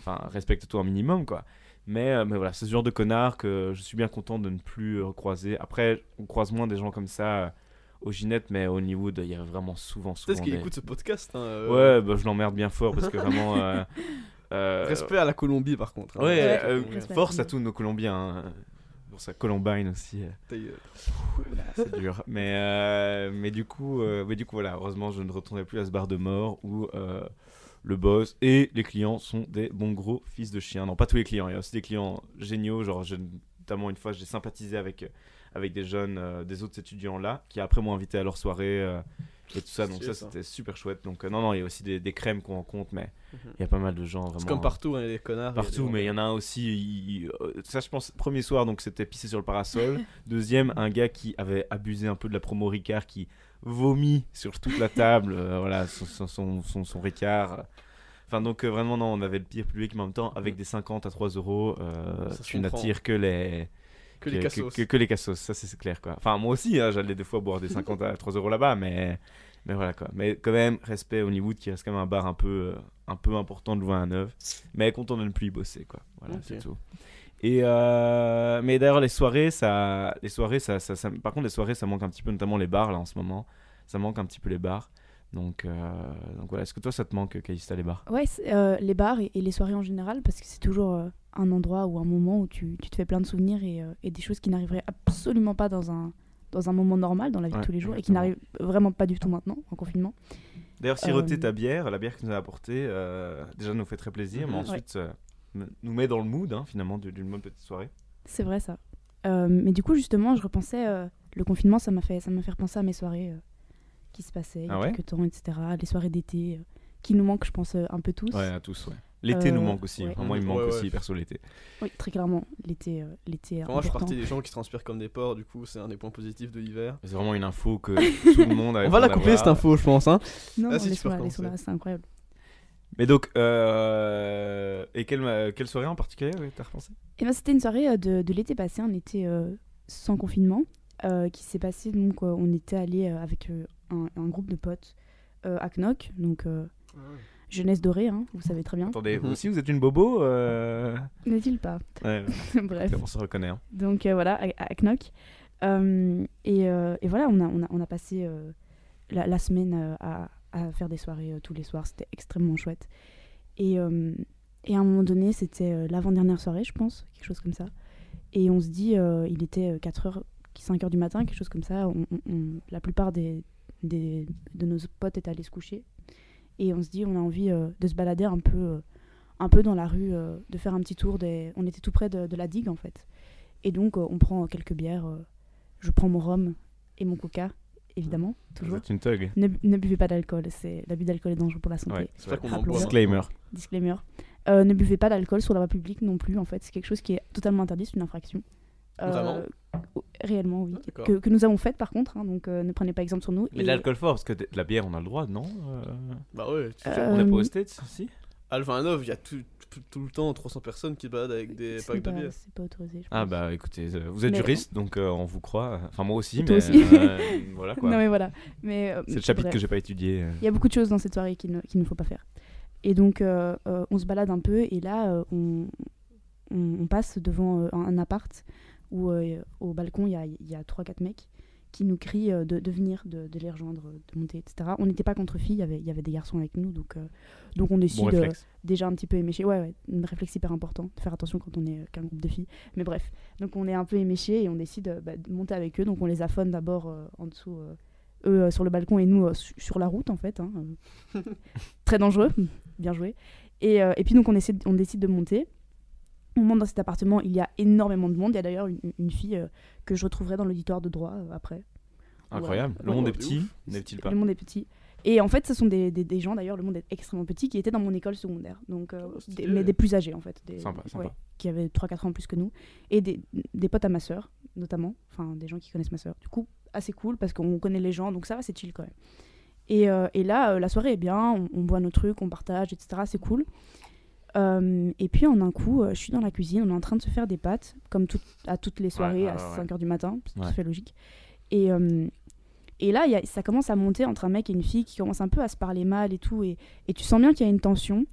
enfin, respecte-toi un minimum, quoi. Mais, euh, mais voilà, c'est ce genre de connard que je suis bien content de ne plus croiser. Après, on croise moins des gens comme ça euh, au Ginette, mais au Hollywood, il y a vraiment souvent, souvent. Peut-être qu'il des- écoute ce podcast. hein, euh, Ouais, bah, je l'emmerde bien fort parce que vraiment. euh, euh, Respect à la Colombie, par contre. hein. Ouais, euh, à force à tous nos Colombiens. hein. Pour ça, Columbine aussi, euh, c'est dur. Mais, euh, mais, du coup, euh, mais du coup, voilà, heureusement, je ne retournais plus à ce bar de mort où euh, le boss et les clients sont des bons gros fils de chiens. Non, pas tous les clients, il y a aussi des clients géniaux. Genre, je- notamment une fois, j'ai sympathisé avec, avec des jeunes, des autres étudiants là, qui après m'ont invité à leur soirée. Euh, et tout ça, donc ça c'était super chouette. Donc, euh, non, non, il y a aussi des, des crèmes qu'on rencontre, mais Mhm. il y a pas mal de gens vraiment. C'est comme partout, hein, des connards. Partout, mais il y en a un aussi. il- euh, ça, je pense, premier soir, donc c'était pissé sur le parasol. Deuxième, un gars qui avait abusé un peu de la promo Ricard, qui vomit sur toute la table, euh, voilà, son, son, son, Ricard. Enfin, donc euh, vraiment, non, on avait le pire public, mais en même temps, avec des 50 à 3 euros, euh, tu n'attires que les. Que les cassos. Que, que les cassos, ça c'est clair quoi. Enfin, moi aussi, hein, j'allais des fois boire des 50 à 3 euros là-bas, mais, mais voilà quoi. Mais quand même, respect Hollywood qui reste quand même un bar un peu, euh, un peu important de loin à neuf, mais content de ne plus y bosser quoi. Voilà, c'est tout. Et euh, mais d'ailleurs, les soirées, ça, les soirées ça, ça, ça- par contre, les soirées, ça manque un petit peu, notamment les bars là en ce moment. Ça manque un petit peu les bars. Donc, euh, donc voilà, est-ce que toi ça te manque, Calista, les bars? Ouais, euh, les bars et, et les soirées en général, parce que c'est toujours euh, un endroit ou un moment où tu, tu te fais plein de souvenirs et, euh, et des choses qui n'arriveraient absolument pas dans un, dans un moment normal, dans la vie Ouais, de tous les jours, et qui n'arrivent vraiment pas du tout maintenant, en confinement. D'ailleurs, siroter Euh, ta bière, la bière que tu nous as apportée, euh, déjà nous fait très plaisir, mais Mhm. ensuite euh, me- nous met dans le mood hein, finalement d'une bonne petite soirée. C'est vrai ça. Euh, mais du coup, justement, je repensais, euh, le confinement, ça m'a fait, ça m'a fait repenser à mes soirées euh, qui se passaient il y a Ah ouais quelques temps, etc. Les soirées d'été euh, qui nous manquent, je pense, euh, un peu tous. Ouais, à tous, ouais. L'été nous Euh, manque aussi. ouais. Enfin, moi, il me manque Ouais, ouais. aussi, perso, l'été. Oui, très clairement, l'été, euh, l'été Enfin, moi, je suis parti des gens qui transpirent comme des porcs, du coup, c'est un des points positifs de l'hiver. C'est vraiment une info que tout le monde a On va la couper cette info, je pense. Hein. Non, Ah, c'est incroyable. Mais donc, euh, et quelle, quelle soirée en particulier ouais, t'as repensé? Et ben, c'était une soirée de, de l'été passé, un été euh, sans confinement, euh, qui s'est passé. Donc, euh, on était allé avec euh, un, un groupe de potes euh, à Knock, donc euh, jeunesse dorée, hein, vous savez très bien. Attendez, vous Mhm. aussi vous êtes une bobo euh... N'est-il pas? Ouais, Bref. On se reconnaît. Hein. Donc euh, voilà, à, à Knock. Euh, et, euh, et voilà, on a, on a, on a passé euh, la, la semaine euh, à, à faire des soirées euh, tous les soirs. C'était extrêmement chouette. Et, euh, et à un moment donné, c'était euh, l'avant-dernière soirée, je pense, quelque chose comme ça. Et on se dit, euh, il était 4h, 5h du matin, quelque chose comme ça. On- on- on- la plupart des, des, de nos potes étaient allés se coucher. Et on se dit, on a envie euh, de se balader un peu, euh, un peu dans la rue, euh, de faire un petit tour. Des... On était tout près de, de la digue, en fait. Et donc, on prend quelques bières. je prends mon rhum et mon coca, évidemment, toujours. une thug. Ne, ne buvez pas d'alcool, c'est l'abus d'alcool est dangereux pour la santé. Ouais, C'est. Disclaimer. Disclaimer. Euh, ne buvez pas d'alcool sur la voie publique non plus, en fait. C'est quelque chose qui est totalement interdit, c'est une infraction. Euh, Vraiment Réellement, oui. Ah, que, que nous avons faite, par contre, hein, donc euh, ne prenez pas exemple sur nous. Mais Et- de l'alcool fort, parce que de la bière, on a le droit, non euh... Bah ouais, tu- Euh, On est pas aux States, si à Louvain-la-Neuve, il y a tout, tout, tout le temps 300 personnes qui se baladent avec des c'est packs de pas- bière. C'est pas autorisé, je Ah bah écoutez, euh, vous êtes Mais- juriste, donc euh, on vous croit. Enfin moi aussi, mais aussi. euh, voilà quoi. Non, mais voilà. Mais, euh, C'est le chapitre bref. que j'ai pas étudié. Il y a beaucoup de choses dans cette soirée qu'il ne, qu'il ne faut pas faire. Et donc, euh, euh, on se balade un peu, et là, euh, on, on, on passe devant un, un appart où, euh, au balcon, il y a, il y a 3-4 mecs qui nous crient euh, de, de venir, de, de les rejoindre, de monter, etc. On n'était pas contre filles, il y avait, il y avait des garçons avec nous, donc, euh, donc on décide Bon euh, déjà un petit peu éméché. Ouais, ouais, un réflexe hyper important, de faire attention quand on est euh, qu'un groupe de filles. Mais bref, donc on est un peu éméché et on décide euh, bah, de monter avec eux. Donc on les affonne d'abord euh, en dessous, euh, eux euh, sur le balcon et nous euh, su- sur la route en fait. hein, euh. Très dangereux, bien joué. Et, euh, et puis donc on, essaie on décide de monter. On monte dans cet appartement, il y a énormément de monde. Il y a d'ailleurs une, une fille euh, que je retrouverai dans l'auditoire de droit euh, après. Incroyable. Le monde Ouais, est petit, n'est-il pas Le monde est petit. Et en fait, ce sont des, des, des gens, d'ailleurs, le monde est extrêmement petit, qui étaient dans mon école secondaire. Donc, euh, Oh, des- mais des plus âgés, en fait. Des, Sympa, sympa. ouais, qui avaient 3-4 ans plus que nous. Et des, des potes à ma sœur, notamment. Enfin, des gens qui connaissent ma sœur. Du coup, assez cool, parce qu'on connaît les gens, donc ça va, c'est chill quand même. Et, euh, et là, euh, la soirée est bien, on, on boit nos trucs, on partage, etc. C'est cool. Euh, et puis, en un coup, euh, je suis dans la cuisine, on est en train de se faire des pâtes, comme tout- à toutes les soirées, ouais, à ouais, ouais. 5h du matin. C'est tout à Ouais. fait logique. Et, euh, et là, il y a- ça commence à monter entre un mec et une fille qui commence un peu à se parler mal et tout. Et, et tu sens bien qu'il y a une tension.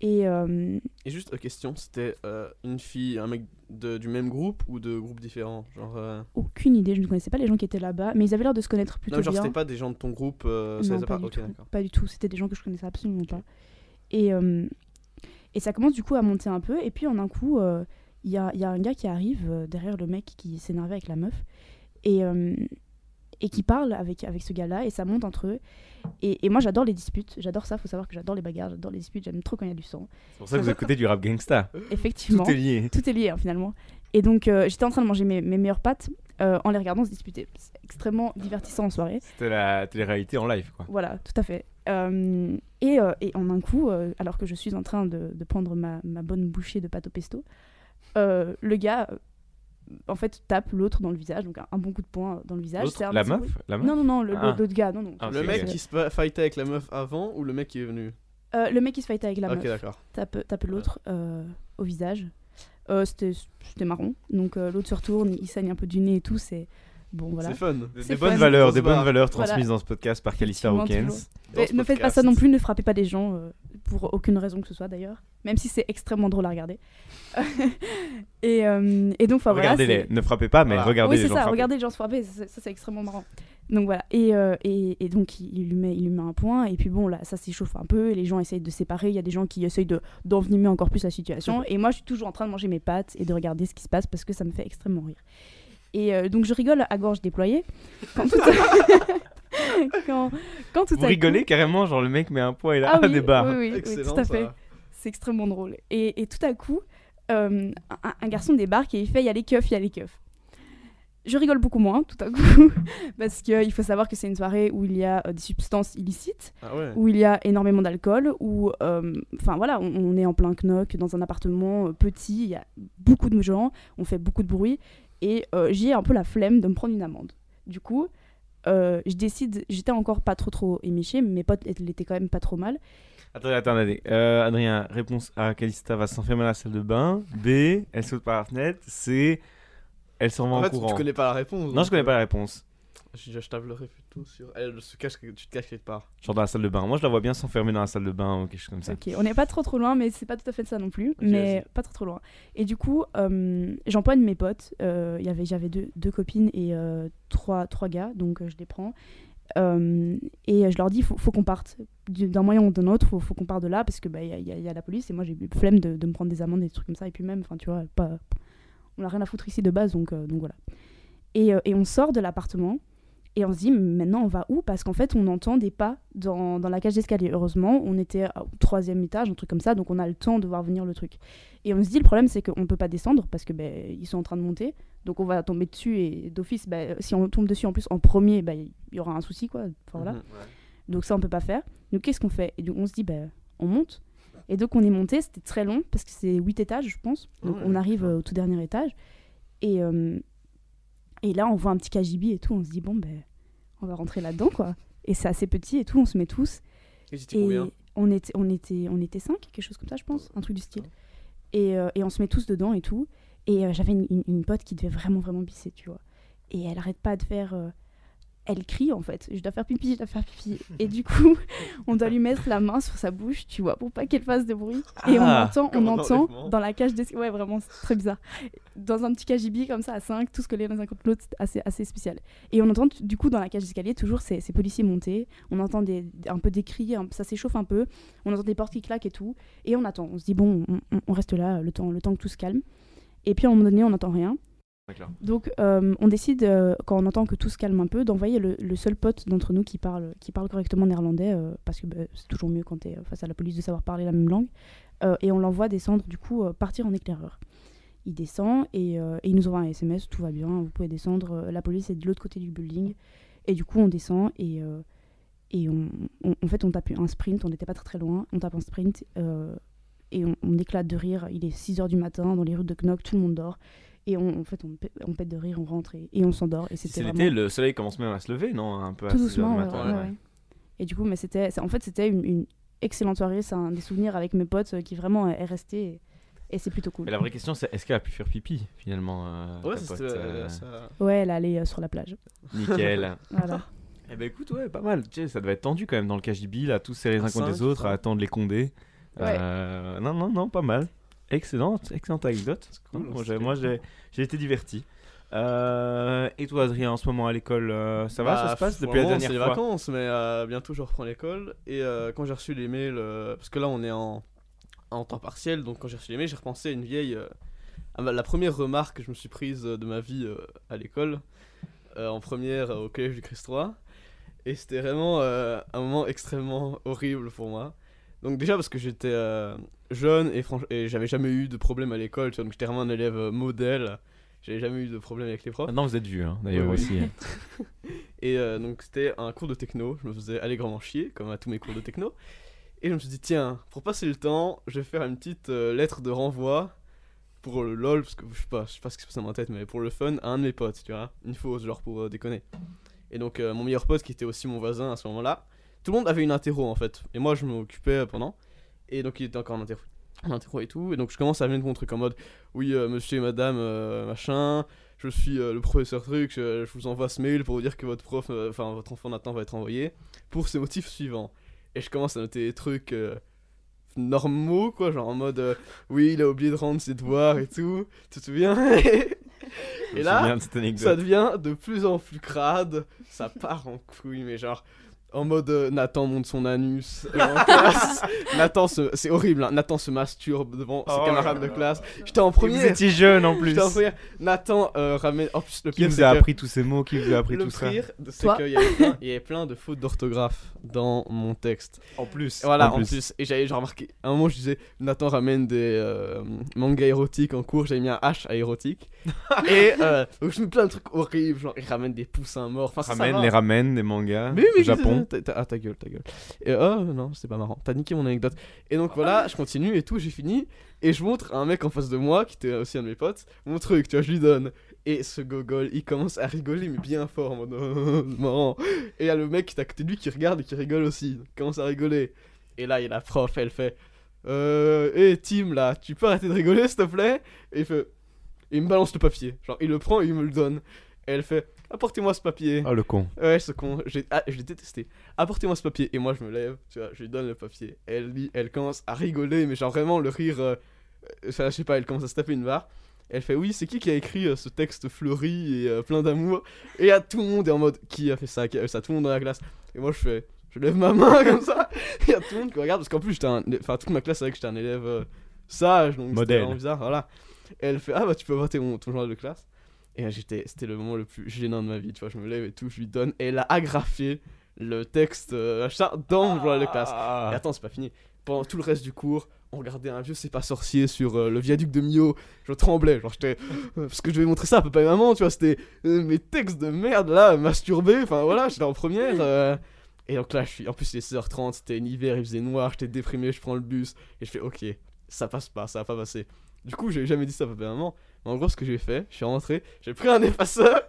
Et euh, Et juste question, c'était euh, une fille, un mec de, du même groupe ou de groupes différents Genre, euh, aucune idée, je ne connaissais pas les gens qui étaient là-bas, mais ils avaient l'air de se connaître plutôt non, mais genre bien. c'était pas des gens de ton groupe, euh, ça non, les a pas, pas. du Ok, tout. Pas du tout. C'était des gens que je connaissais absolument pas. Et, euh, et ça commence du coup à monter un peu. Et puis en un coup, euh, il y, a, il y a un gars qui arrive euh, derrière le mec qui s'énervait avec la meuf. Et, euh, et qui parle avec, avec ce gars-là. Et ça monte entre eux. Et, et moi, j'adore les disputes. J'adore ça. Faut savoir que j'adore les bagarres. J'adore les disputes. J'aime trop quand il y a du sang. C'est pour ça que vous écoutez du rap gangsta. Effectivement. Tout est lié. Tout est lié hein, finalement. Et donc euh, j'étais en train de manger mes, mes meilleures pâtes euh, en les regardant se disputer. C'est extrêmement divertissant en soirée. C'était la télé-réalité en live, quoi. Voilà, tout à fait. Euh, et, euh, et en un coup, euh, alors que je suis en train de, de prendre ma, ma bonne bouchée de pâte au pesto, euh, le gars, en fait, tape l'autre dans le visage, donc un, un bon coup de poing dans le visage. La meuf. La meuf Non, non, non, Ah. l'autre gars, non, non. Ah, Le mec qui se fightait avec la meuf avant ou le mec qui est venu? Euh, le mec qui se fight avec la Ok, meuf d'accord. tape, tape l'autre euh, au visage. Euh, C'était c'était marrant. Donc euh, l'autre se retourne, il saigne un peu du nez et tout. C'est bon, voilà. C'est fun. Des, C'est bonnes valeurs, des bonnes valeurs Voilà. transmises dans ce podcast par Calista Hawkins. ne faites pas ça non plus, ne frappez pas des gens euh, pour aucune raison que ce soit d'ailleurs, même si c'est extrêmement drôle à regarder. et, euh, et donc, enfin voilà. Regardez-les, c'est- ne frappez pas, mais Voilà. regardez Oui, les c'est gens ça, frapper. regardez les gens se frapper, ça, ça, c'est extrêmement marrant. Donc voilà, et, euh, et, et donc il, lui met, il lui met un point, et puis bon, là, ça s'échauffe un peu, et les gens essayent de se séparer, il y a des gens qui essayent de- d'envenimer encore plus la situation, et moi je suis toujours en train de manger mes pâtes et de regarder ce qui se passe parce que ça me fait extrêmement rire. Et euh, donc je rigole à gorge déployée. Quand tout à, quand, quand tout Vous à rigolez coup- carrément, genre le mec met un point et là, ah oui, des barres. oui, oui, oui, tout à fait. C'est extrêmement drôle. Et, et tout à coup, euh, un, un garçon débarque et il fait il y a les keufs, il y a les keufs. Je rigole beaucoup moins tout à coup, parce qu'il faut savoir que c'est une soirée où il y a euh, des substances illicites, Ah ouais. où il y a énormément d'alcool, où, euh, enfin voilà, on, on est en plein knock dans un appartement euh, petit, il y a beaucoup de gens, on fait beaucoup de bruit, et euh, j'ai un peu la flemme de me prendre une amende. Du coup, euh, je décide, j'étais encore pas trop trop éméchée, mais mes potes l'étaient quand même pas trop mal, Attendez, attendez. Euh, Adrien, réponse A. Calista va s'enfermer dans la salle de bain. B. Elle saute par la fenêtre. C. Elle s'en va En en, fait, courant. tu connais pas la réponse. Non, je connais euh, pas la réponse. Je, je tablerai plutôt sur. Elle se cache, tu te caches quelque part. Genre dans la salle de bain. Moi, je la vois bien s'enfermer dans la salle de bain ou quelque chose comme ça. Ok, on n'est pas trop trop loin, mais c'est pas tout à fait ça non plus, mais pas trop trop loin. Et du coup, euh, j'empoigne mes potes. euh, il y avait, j'avais deux, deux copines et euh, trois, trois gars, donc euh, je les prends. Euh, et je leur dis, faut, faut qu'on parte Du- d'un moyen ou d'un autre, faut, faut qu'on parte de là parce que bah, il y, a- il y a- y a la police et moi j'ai eu flemme de, de me prendre des amendes et des trucs comme ça. Et puis même, enfin tu vois, pas, on n'a rien à foutre ici de base, donc, euh, donc voilà. Et, euh, et on sort de l'appartement et on se dit, maintenant on va où? Parce qu'en fait, on entend des pas dans, dans la cage d'escalier. Heureusement, on était au troisième étage, un truc comme ça, donc on a le temps de voir venir le truc. Et on se dit, le problème, c'est qu'on peut pas descendre parce que ben, ils sont en train de monter. Donc on va tomber dessus et d'office, ben, si on tombe dessus en plus en premier, ben, il y aura un souci, quoi. Enfin, voilà. Mhm. Donc ça, on peut pas faire. Donc qu'est-ce qu'on fait? Et donc on se dit, ben, on monte. Et donc on est monté, c'était très long parce que c'est 8 étages, je pense. Donc Ouais, on arrive euh, au tout dernier étage. Et, euh, et là, on voit un petit KGB et tout. On se dit, bon, ben, on va rentrer là-dedans, quoi. Et c'est assez petit et tout, on se met tous. Et on était, on, était, on était cinq, quelque chose comme ça, je pense, un truc du style. Et, euh, et on se met tous dedans et tout. Et euh, j'avais une, une- une pote qui devait vraiment, vraiment pisser, tu vois. Et elle arrête pas de faire. Elle crie en fait. Je dois faire pipi, je dois faire pipi. Et du coup, on doit lui mettre la main sur sa bouche, tu vois, pour pas qu'elle fasse de bruit. Et on Ah, entend, on entend dans la cage des. Ouais, vraiment, c'est très bizarre. Dans un petit KGB comme ça, à 5, tous collés l'un contre l'autre, c'est assez, assez spécial. Et on entend du coup dans la cage d'escalier toujours ces, ces policiers monter. On entend des, un peu des cris, un- ça s'échauffe un peu. On entend des portes qui claquent et tout. Et on attend. On se dit, bon, on, on- on reste là le temps, le temps que tout se calme. Et puis à un moment donné, on n'entend rien. Donc euh, on décide, euh, quand on entend que tout se calme un peu, d'envoyer le, le seul pote d'entre nous qui parle, qui parle correctement néerlandais, euh, parce que bah, c'est toujours mieux quand tu es face à la police de savoir parler la même langue. Et on l'envoie descendre, du coup, partir en éclaireur. Il descend et, il nous envoie un SMS, tout va bien, vous pouvez descendre, la police est de l'autre côté du building. Et du coup, on descend et, et on, en fait, on tape un sprint, on n'était pas très très loin, on tape un sprint et on, on éclate de rire. Il est 6h du matin, dans les rues de Knock, tout le monde dort. Et on, en fait, on, pè- on pète de rire, on rentre et, et on s'endort. Et c'était vraiment l'été, le soleil commence même à se lever, non Un peu à tout 6 heures doucement. ouais, matin, ouais, ouais. ouais. Et du coup, mais c'était, en fait, c'était une, une excellente soirée. C'est un des souvenirs avec mes potes euh, qui vraiment est resté. Et, et c'est plutôt cool. Mais la vraie question, c'est est-ce qu'elle a pu faire pipi finalement euh, Ouais, pote, euh, ça- Ouais, elle allait euh, sur la plage. Nickel. Voilà. Eh ben écoute, ouais, pas mal. Tu sais, ça devait être tendu quand même dans le KGB, là, tous serrés les uns contre les autres, à attendre les condés. Ouais. Euh, non, non, non, pas mal. Excellente, excellente anecdote. cool, moi, j'ai, moi, j'ai, j'ai été diverti. Euh, et toi, Adrien, en ce moment à l'école, euh, ça va, Bah, ça se passe depuis la dernière c'est les fois? vacances, mais euh, bientôt je reprends l'école. Et quand j'ai reçu les mails, parce que là on est en, en temps partiel, donc quand j'ai reçu les mails, j'ai repensé à une vieille. à la première remarque que je me suis prise de ma vie à l'école, en première au collège du Christ 3. Et c'était vraiment un moment extrêmement horrible pour moi. Donc, déjà parce que j'étais jeune et, et j'avais jamais eu de problème à l'école, tu vois, donc j'étais vraiment un élève euh, modèle. J'avais jamais eu de problème avec les profs. Maintenant, vous êtes vieux, hein, d'ailleurs aussi. Et euh, donc c'était un cours de techno, je me faisais allègrement chier, comme à tous mes cours de techno. Et je me suis dit, tiens, pour passer le temps, je vais faire une petite euh, lettre de renvoi pour le lol, parce que je sais pas, je sais pas ce qui se passe dans ma tête, mais pour le fun, à un de mes potes, tu vois, une fausse, genre pour euh, déconner. Et donc mon meilleur pote, qui était aussi mon voisin à ce moment-là, tout le monde avait une interro en fait, et moi je m'occupais pendant, et donc il était encore en interro. en interro et tout, et donc je commence à de mon truc en mode, oui, euh, monsieur et madame, euh, machin, je suis euh, le professeur truc, je, je vous envoie ce mail pour vous dire que votre prof, enfin votre enfant Nathan va être envoyé pour ces motifs suivants. Et je commence à noter des trucs normaux, quoi, genre en mode oui, il a oublié de rendre ses devoirs et tout, tu te souviens? Et là, de ça devient de plus en plus crade, ça part en couille, mais genre en mode euh, Nathan monte son anus euh, en classe. Nathan se... c'est horrible, hein, Nathan se masturbe devant ses Oh camarades là de là. classe. J'étais en Et Vous première. étiez jeune en plus. J'étais en première. Nathan euh, ramène. En plus, le Qui pire, vous c'est a que- appris tous ces mots Qui vous a appris le tout ça pire, c'est Toi. qu'il y, avait plein- il y avait plein de fautes d'orthographe dans mon texte. En plus. Et voilà, en plus. Et j'avais genre remarqué, à un moment je disais, Nathan ramène des euh, mangas érotiques en cours, j'avais mis un H à érotique. et euh, donc je mets plein de trucs horribles, genre il ramène des poussins morts. Enfin, ça, ça Ramène va. les ramènes des mangas. Mais oui, mais Japon. Ah, ta gueule, ta gueule. Et oh non, c'est pas marrant. T'as niqué mon anecdote. Et donc voilà, je continue et tout, j'ai fini. Et je montre à un mec en face de moi, qui était aussi un de mes potes, mon truc, tu vois, je lui donne. Et ce gogol, il commence à rigoler, mais bien fort, en mode oh, marrant. Et il y a le mec qui est à côté de lui qui regarde et qui rigole aussi. Il commence à rigoler. Et là, il y a la prof, elle fait Euh, hé Tim, là, tu peux arrêter de rigoler, s'il te plaît? Et il fait Il me balance le papier. Genre, il le prend et il me le donne. Et elle fait Apportez-moi ce papier. Oh, le con. Ouais, ce con, j'ai- ah, je l'ai détesté. Apportez-moi ce papier. Et moi, je me lève, tu vois, je lui donne le papier. Elle lit, elle commence à rigoler, mais genre vraiment le rire. euh, euh, Enfin, je sais pas, elle commence à se taper une barre. Elle fait Oui, c'est qui qui a écrit euh, ce texte fleuri et euh, plein d'amour? Et à tout le monde est en mode Qui a fait ça? Qui a fait ça? Tout le monde dans la classe. Et moi, je fais Je lève ma main comme ça. Et il y a tout le monde qui regarde, parce qu'en plus, j'étais un. Enfin, toute ma classe savait que j'étais un élève sage, donc c'était Modèle. vraiment bizarre. Voilà. Et elle fait Ah, bah, tu peux voter mon, ton journal de classe. Et j'étais, c'était le moment le plus gênant de ma vie, tu vois, je me lève et tout, je lui donne, et elle a agrafé le texte euh, dans mon journal de classe. Ah. Et attends, c'est pas fini. Pendant tout le reste du cours, on regardait un vieux C'est pas sorcier sur euh, le viaduc de Millau. Je tremblais, genre j'étais. euh, parce que je devais montrer ça à papa et maman, tu vois, c'était euh, mes textes de merde là, masturbés, enfin voilà, j'étais en première. euh, Et donc là, je suis. En plus, il est 16h30, c'était un hiver, il faisait noir, j'étais déprimé, je prends le bus, et je fais ok, ça passe pas, ça va pas passer. Du coup, j'ai jamais dit ça à papa et maman. Mais en gros, ce que j'ai fait, je suis rentré, j'ai pris un effaceur,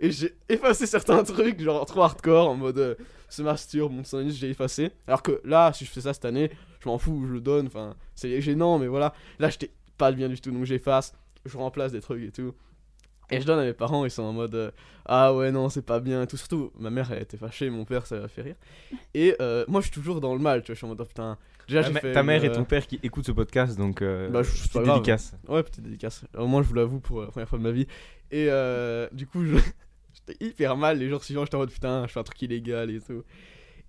et j'ai effacé certains trucs, genre trop hardcore, en mode. euh, se masturbe, mon j'ai effacé. Alors que là, si je fais ça cette année, je m'en fous, je le donne, enfin, c'est gênant, mais voilà. Là, j'étais pas bien du tout, donc j'efface, je remplace des trucs et tout. Et je donne à mes parents, ils sont en mode euh, Ah ouais, non, c'est pas bien et tout. Surtout, ma mère, elle était fâchée, mon père, ça l'a fait rire. Et euh, moi, je suis toujours dans le mal, tu vois, je suis en mode Oh putain. Déjà, Ta, j'ai fait. ta mère une, et ton père qui écoutent ce podcast, donc euh, Bah, je- c'est petite pas grave. dédicace. Ouais, petite dédicace. Au moins, je vous l'avoue pour la première fois de ma vie. Et euh, du coup, je- j'étais hyper mal. Les jours suivants, j'étais en mode putain, je fais un truc illégal et tout.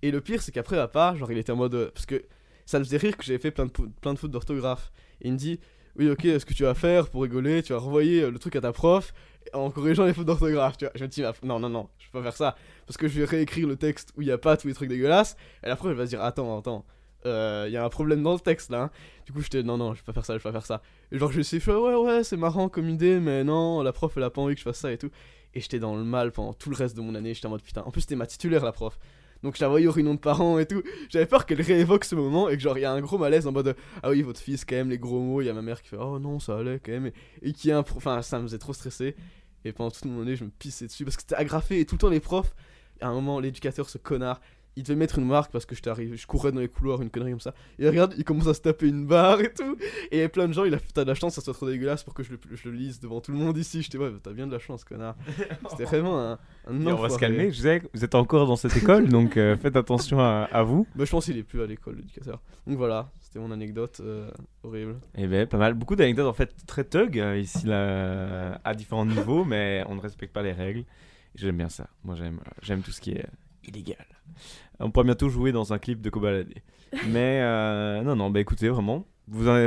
Et le pire, c'est qu'après, papa, genre, il était en mode. euh, Parce que ça me faisait rire que j'avais fait plein de, plein de fautes d'orthographe. Et il me dit Oui, ok, ce que tu vas faire pour rigoler, tu vas renvoyer euh, le truc à ta prof en corrigeant les fautes d'orthographe. Tu vois, je me dis Non, non, non, je peux pas faire ça. Parce que je vais réécrire le texte où il y a pas tous les trucs dégueulasses. Et la prof, elle va se dire Attends, attends. Il y a un problème dans le texte là. hein. Du coup, j'étais non, non, je vais pas faire ça, je vais pas faire ça. Et genre, je suis fait, ouais, ouais, c'est marrant comme idée, mais non, la prof, elle a pas envie que je fasse ça et tout. Et j'étais dans le mal pendant tout le reste de mon année. J'étais en mode putain. En plus, c'était ma titulaire, la prof. Donc, je la voyais au réunion de parents et tout. J'avais peur qu'elle réévoque ce moment et que, genre, il y a un gros malaise en mode ah oui, votre fils, quand même, les gros mots. Il y a ma mère qui fait oh non, ça allait quand même. Et, qui a un. pro- Enfin, ça me faisait trop stresser. Et pendant toute mon année, je me pissais dessus parce que c'était agrafé et tout le temps, les profs. À un moment, l'éducateur, ce connard, il devait mettre une marque parce que j'étais arrivé, je courais dans les couloirs, une connerie comme ça. Et regarde, il commence à se taper une barre et tout. Et il y avait plein de gens, il a fait, t'as de la chance, ça soit trop dégueulasse pour que je le, je le lise devant tout le monde ici. J'étais, ouais, t'as bien de la chance, connard. C'était vraiment un, un Et on va se calmer, je sais, vous êtes encore dans cette école, donc euh, faites attention à, à vous. Mais je pense qu'il est plus à l'école, l'éducateur. Donc voilà, c'était mon anecdote euh, horrible. Eh ben, pas mal. Beaucoup d'anecdotes en fait très thug euh, ici là, à différents niveaux, mais on ne respecte pas les règles. Et J'aime bien ça. Moi, j'aime, j'aime tout ce qui est illégal. On pourra bientôt jouer dans un clip de Kobalade. Mais euh, non, non, bah écoutez, vraiment,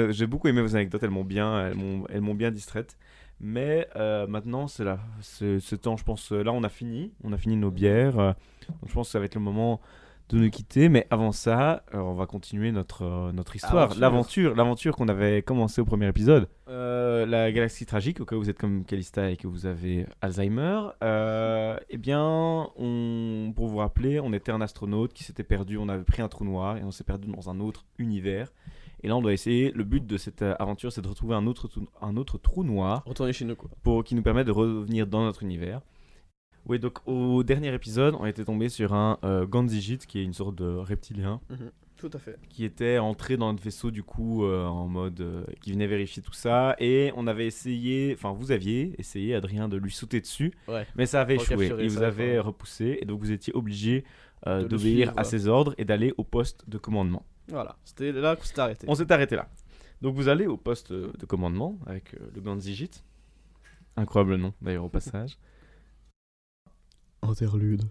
j'ai beaucoup aimé vos anecdotes. Elles m'ont bien, elles m'ont, bien distraite. Mais euh, maintenant, c'est là, ce temps. Je pense, là, on a fini, on a fini nos bières. euh, donc je pense que ça va être le moment de nous quitter. Mais avant ça, euh, on va continuer notre, euh, notre histoire, Aventure. l'aventure, l'aventure qu'on avait commencé au premier épisode. Euh, la galaxie tragique, au cas où vous êtes comme Calista et que vous avez Alzheimer. Euh, eh bien, on, pour vous rappeler, on était un astronaute qui s'était perdu. On avait pris un trou noir et on s'est perdu dans un autre univers. Et là, on doit essayer. Le but de cette aventure, c'est de retrouver un autre, trou- un autre trou noir Retournez chez nous, quoi. pour, qui nous permet de revenir dans notre univers. Oui, donc au dernier épisode, on était tombé sur un euh, qui est une sorte de reptilien, Tout à fait. qui était entré dans notre vaisseau du coup euh, en mode euh, qui venait vérifier tout ça. Et on avait essayé, enfin vous aviez essayé, Adrien, de lui sauter dessus, Ouais. mais ça avait échoué. Il vous avait repoussé, et donc vous étiez obligé euh, d'obéir à ses ordres et d'aller au poste de commandement. Voilà, c'était là qu'on s'était arrêté. On s'est arrêté là. Donc vous allez au poste de commandement avec le Ganzijit. Incroyable nom d'ailleurs au passage. Interlude.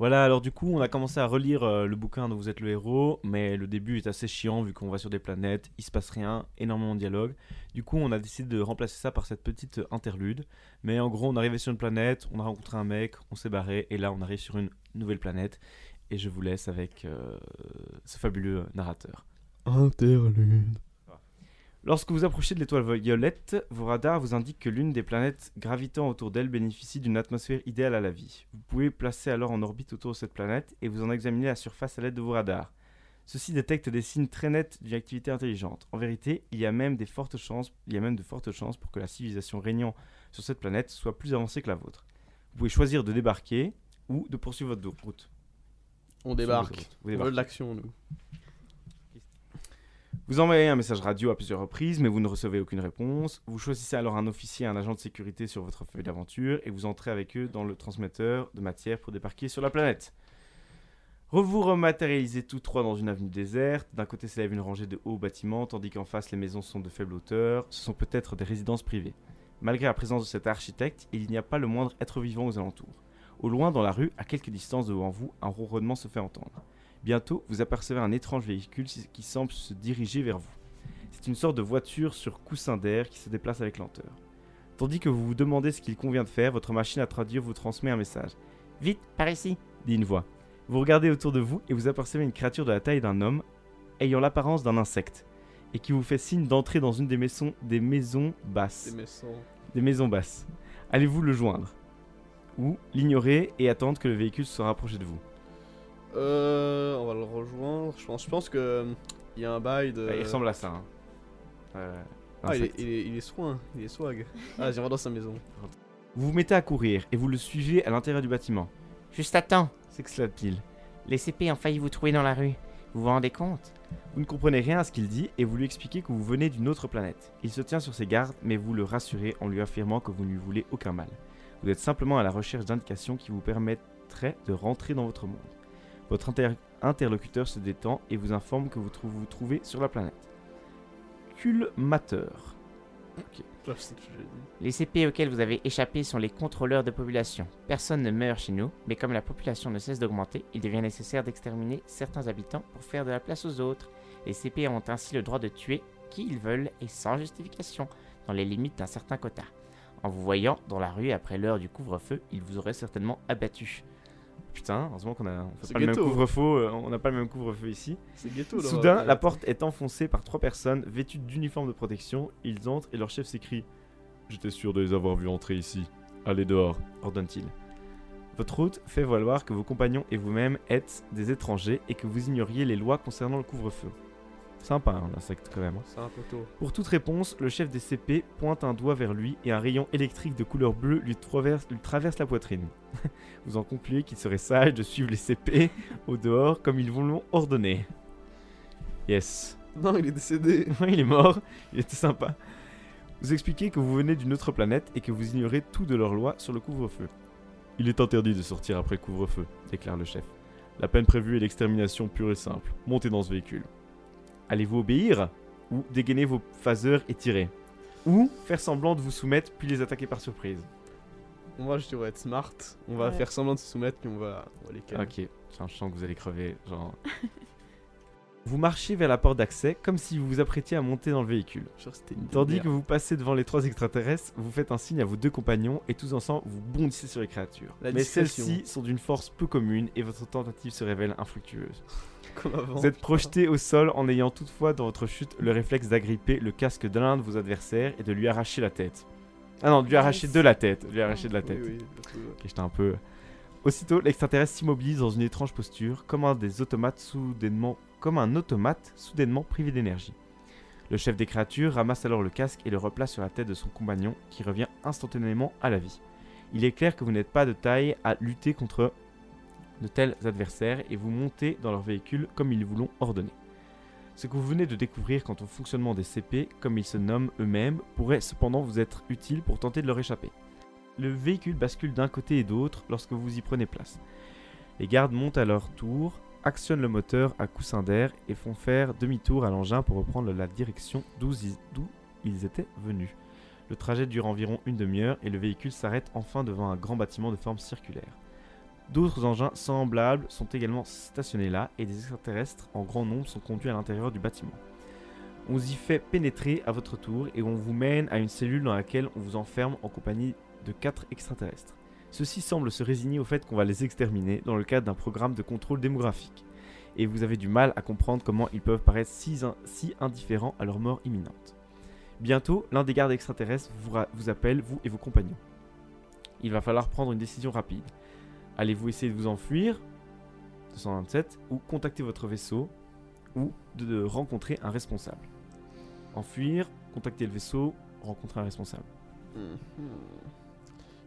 Voilà, alors du coup, on a commencé à relire euh, le bouquin dont vous êtes le héros, mais le début est assez chiant vu qu'on va sur des planètes, il se passe rien, énormément de dialogue. Du coup, on a décidé de remplacer ça par cette petite euh, interlude. Mais en gros, on arrivé sur une planète, on a rencontré un mec, on s'est barré, et là, on arrive sur une nouvelle planète. Et je vous laisse avec euh, ce fabuleux narrateur. Interlude. Lorsque vous approchez de l'étoile violette, vos radars vous indiquent que l'une des planètes gravitant autour d'elle bénéficie d'une atmosphère idéale à la vie. Vous pouvez placer alors en orbite autour de cette planète et vous en examiner la surface à l'aide de vos radars. Ceux-ci détectent des signes très nets d'une activité intelligente. En vérité, il y a même des fortes chances, il y a même de fortes chances pour que la civilisation régnant sur cette planète soit plus avancée que la vôtre. Vous pouvez choisir de débarquer ou de poursuivre votre route. On débarque. On veut débarquez. de l'action, nous. Vous envoyez un message radio à plusieurs reprises, mais vous ne recevez aucune réponse. Vous choisissez alors un officier un agent de sécurité sur votre feuille d'aventure et vous entrez avec eux dans le transmetteur de matière pour débarquer sur la planète. Vous rematérialisez tous trois dans une avenue déserte. D'un côté s'élève une rangée de hauts bâtiments, tandis qu'en face les maisons sont de faible hauteur. Ce sont peut-être des résidences privées. Malgré la présence de cet architecte, il n'y a pas le moindre être vivant aux alentours. Au loin, dans la rue, à quelques distances devant vous, un ronronnement se fait entendre. Bientôt, vous apercevez un étrange véhicule qui semble se diriger vers vous. C'est une sorte de voiture sur coussin d'air qui se déplace avec lenteur. Tandis que vous vous demandez ce qu'il convient de faire, votre machine à traduire vous transmet un message. Vite, par ici, dit une voix. Vous regardez autour de vous et vous apercevez une créature de la taille d'un homme, ayant l'apparence d'un insecte, et qui vous fait signe d'entrer dans une des maisons, des maisons basses. Des maisons. Des maisons basses. Allez-vous le joindre Ou l'ignorer et attendre que le véhicule se rapproche de vous? Euh, on va le rejoindre. Je pense, je pense que euh, il y a un bail de. Il ressemble à ça. Hein. Euh, Ah, il est, il, est, il est soin, il est swag. Ah, j'irai dans sa maison. Vous vous mettez à courir et vous le suivez à l'intérieur du bâtiment. Juste à temps. S'exclame-t-il. Les CP ont failli vous trouver dans la rue. Vous vous rendez compte? Vous ne comprenez rien à ce qu'il dit et vous lui expliquez que vous venez d'une autre planète. Il se tient sur ses gardes, mais vous le rassurez en lui affirmant que vous ne lui voulez aucun mal. Vous êtes simplement à la recherche d'indications qui vous permettraient de rentrer dans votre monde. Votre inter- interlocuteur se détend et vous informe que vous trou- vous trouvez sur la planète. Culmateur. Je sais ce que j'ai dit. Les CP auxquels vous avez échappé sont les contrôleurs de population. Personne ne meurt chez nous, mais comme la population ne cesse d'augmenter, il devient nécessaire d'exterminer certains habitants pour faire de la place aux autres. Les CP ont ainsi le droit de tuer qui ils veulent et sans justification, dans les limites d'un certain quota. En vous voyant dans la rue après l'heure du couvre-feu, ils vous auraient certainement abattu. Putain, heureusement qu'on a, on fait C'est pas le même ghetto. couvre-feu, euh, on n'a pas le même couvre-feu ici. C'est ghetto là. Soudain, la porte est enfoncée par trois personnes vêtues d'uniformes de protection. Ils entrent et leur chef s'écrie J'étais sûr de les avoir vus entrer ici. Allez dehors, ordonne-t-il. Votre hôte fait valoir que vos compagnons et vous-même êtes des étrangers et que vous ignoriez les lois concernant le couvre-feu. Sympa, hein, l'insecte quand même. hein. C'est un peu tôt. Pour toute réponse, le chef des CP pointe un doigt vers lui et un rayon électrique de couleur bleue lui traverse, lui traverse la poitrine. vous en concluez qu'il serait sage de suivre les CP au dehors comme ils vous l'ont ordonné. Yes. Non, il est décédé. Ouais, il est mort, il était sympa. Vous expliquez que vous venez d'une autre planète et que vous ignorez tout de leurs lois sur le couvre-feu. Il est interdit de sortir après le couvre-feu, déclare le chef. La peine prévue est l'extermination pure et simple. Montez dans ce véhicule. Allez-vous obéir ou dégainer vos phaseurs et tirer Ou faire semblant de vous soumettre puis les attaquer par surprise Moi, je dirais être smart. On va Ouais. faire semblant de se soumettre, puis on va, on va les calmer. Ok, Tiens, je sens que vous allez crever, genre... vous marchez vers la porte d'accès comme si vous vous apprêtiez à monter dans le véhicule. Genre, c'était une Tandis que vous passez devant les trois extraterrestres, vous faites un signe à vos deux compagnons et tous ensemble vous bondissez sur les créatures. La Mais discrétion. celles-ci sont d'une force peu commune et votre tentative se révèle infructueuse. Vous êtes projeté au sol en ayant toutefois dans votre chute le réflexe d'agripper le casque de l'un de vos adversaires et de lui arracher la tête. Ah non, de lui arracher de la tête, de lui arracher de la tête. oui, que- j'étais un peu. Aussitôt, l'extraterrestre s'immobilise dans une étrange posture, comme un des automates soudainement, comme un automate soudainement privé d'énergie. Le chef des créatures ramasse alors le casque et le replace sur la tête de son compagnon, qui revient instantanément à la vie. Il est clair que vous n'êtes pas de taille à lutter contre de tels adversaires et vous montez dans leur véhicule comme ils vous l'ont ordonné. Ce que vous venez de découvrir quant au fonctionnement des CP, comme ils se nomment eux-mêmes, pourrait cependant vous être utile pour tenter de leur échapper. Le véhicule bascule d'un côté et d'autre lorsque vous y prenez place. Les gardes montent à leur tour, actionnent le moteur à coussin d'air et font faire demi-tour à l'engin pour reprendre la direction d'où ils, étaient venus. Le trajet dure environ une demi-heure et le véhicule s'arrête enfin devant un grand bâtiment de forme circulaire. D'autres engins semblables sont également stationnés là et des extraterrestres en grand nombre sont conduits à l'intérieur du bâtiment. On vous y fait pénétrer à votre tour et on vous mène à une cellule dans laquelle on vous enferme en compagnie de quatre extraterrestres. Ceux-ci semblent se résigner au fait qu'on va les exterminer dans le cadre d'un programme de contrôle démographique. Et vous avez du mal à comprendre comment ils peuvent paraître si, in- si indifférents à leur mort imminente. Bientôt, l'un des gardes extraterrestres vous, ra- vous appelle, vous et vos compagnons. Il va falloir prendre une décision rapide. Allez-vous essayer de vous enfuir 227 ou contacter votre vaisseau ou de, rencontrer un responsable? Enfuir, contacter le vaisseau, rencontrer un responsable. Mhm.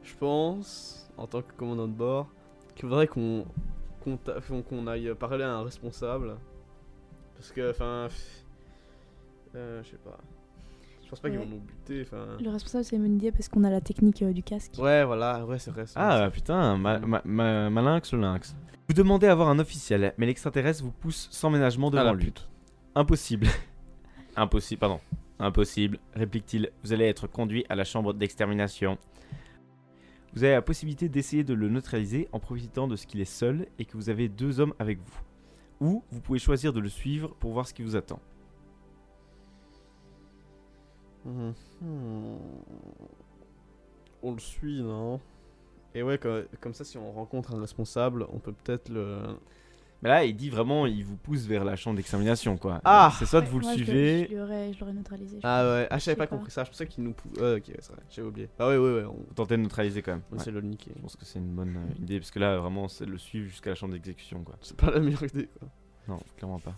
Je pense, en tant que commandant de bord, qu'il faudrait qu'on qu'on aille parler à un responsable. Parce que, enfin. Euh, je sais pas. Je pense pas qu'ils vont nous buter. Le responsable, c'est une idée parce qu'on a la technique euh, du casque. Ouais, voilà, ouais, c'est vrai. Ah vrai. putain, ma, ma, ma- malinx le lynx. Vous demandez à voir un officiel, mais l'extraterrestre vous pousse sans ménagement Ah, devant la lui. pute. Impossible. Impossible, pardon. Impossible, réplique-t-il. Vous allez être conduit à la chambre d'extermination. Vous avez la possibilité d'essayer de le neutraliser en profitant de ce qu'il est seul et que vous avez deux hommes avec vous. Ou vous pouvez choisir de le suivre pour voir ce qui vous attend. Hmm. On le suit, non? Et ouais, co- comme, ça, si on rencontre un responsable, on peut peut-être le. Mais là, il dit vraiment, il vous pousse vers la chambre d'extermination, quoi. Ah C'est soit de Ouais, vous le suivez, Je l'aurais neutralisé. je Ah ouais, ah, je Je savais sais pas pas. compris ça. Je pensais qu'il nous pousse. Ouais, ok, ouais, c'est vrai, j'avais oublié. Ah ouais, ouais, ouais, on, tentez de neutraliser quand même. on Ouais. le niquer. Je pense que c'est une bonne euh, idée, parce que là, vraiment, c'est de le suivre jusqu'à la chambre d'exécution, quoi. C'est pas la meilleure idée, quoi. Non, clairement pas.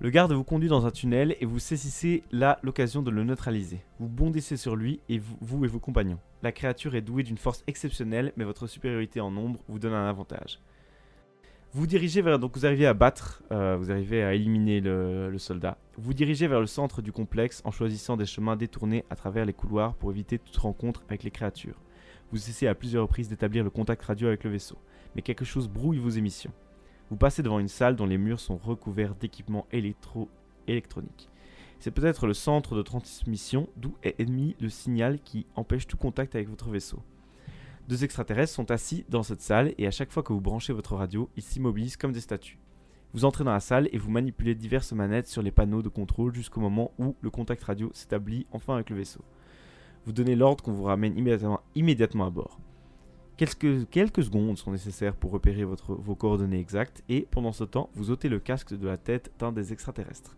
Le garde vous conduit dans un tunnel et vous saisissez là l'occasion de le neutraliser. Vous bondissez sur lui et vous, et vos compagnons. La créature est douée d'une force exceptionnelle, mais votre supériorité en nombre vous donne un avantage. Vous arrivez à battre, euh, vous arrivez à éliminer le, le soldat. Vous dirigez vers le centre du complexe en choisissant des chemins détournés à travers les couloirs pour éviter toute rencontre avec les créatures. Vous essayez à plusieurs reprises d'établir le contact radio avec le vaisseau, mais quelque chose brouille vos émissions. Vous passez devant une salle dont les murs sont recouverts d'équipements électro électroniques. C'est peut-être le centre de transmission d'où est émis le signal qui empêche tout contact avec votre vaisseau. Deux extraterrestres sont assis dans cette salle et à chaque fois que vous branchez votre radio, ils s'immobilisent comme des statues. Vous entrez dans la salle et vous manipulez diverses manettes sur les panneaux de contrôle jusqu'au moment où le contact radio s'établit enfin avec le vaisseau. Vous donnez l'ordre qu'on vous ramène immédiatement, immédiatement à bord. Quelques, quelques secondes sont nécessaires pour repérer votre, vos coordonnées exactes et pendant ce temps, vous ôtez le casque de la tête d'un des extraterrestres.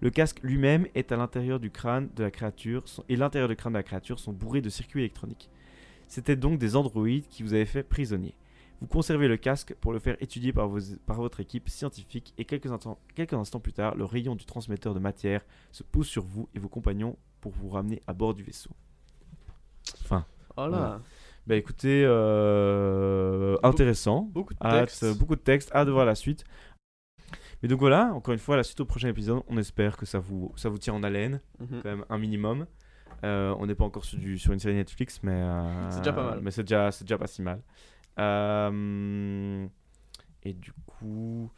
Le casque lui-même est à l'intérieur du crâne de la créature et l'intérieur du crâne de la créature sont bourrés de circuits électroniques. C'était donc des androïdes qui vous avaient fait prisonnier. Vous conservez le casque pour le faire étudier par, vos- par votre équipe scientifique et quelques, instants- quelques instants plus tard, le rayon du transmetteur de matière se pose sur vous et vos compagnons pour vous ramener à bord du vaisseau. Fin. Oh là, Voilà. Bah écoutez, euh, intéressant. beaucoup de Hâte, textes. euh, beaucoup de textes, hâte de voir la suite. Mais donc voilà, encore une fois, la suite au prochain épisode, on espère que ça vous, ça vous tient en haleine, Mhm. quand même un minimum. Euh, on n'est pas encore sur, du, sur une série Netflix, mais euh, C'est déjà pas mal. Mais c'est déjà, c'est déjà pas si mal. Euh, et du coup,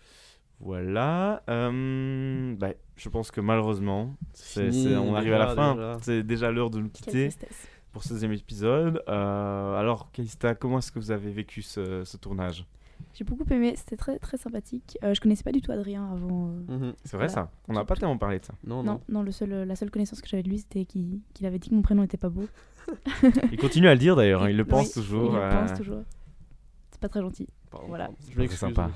voilà. Euh, bah, je pense que malheureusement, on arrive à la déjà, fin. C'est déjà l'heure de nous Quelle quitter tristesse. Pour ce deuxième épisode. Euh, alors, Calista, comment est-ce que vous avez vécu ce, ce tournage? J'ai beaucoup aimé, c'était très très sympathique. Euh, je connaissais pas du tout Adrien avant. euh, Mhm. C'est vrai Voilà. ça On n'a pas tellement parlé de ça. Non, Non, non. non, le seul, la seule connaissance que j'avais de lui, c'était qu'il avait dit que mon prénom était pas beau. Il continue à le dire d'ailleurs, hein, il le Oui, pense toujours. Il le euh, pense toujours. C'est pas très gentil. Pardon, Voilà. Je m'excuse. très sympa.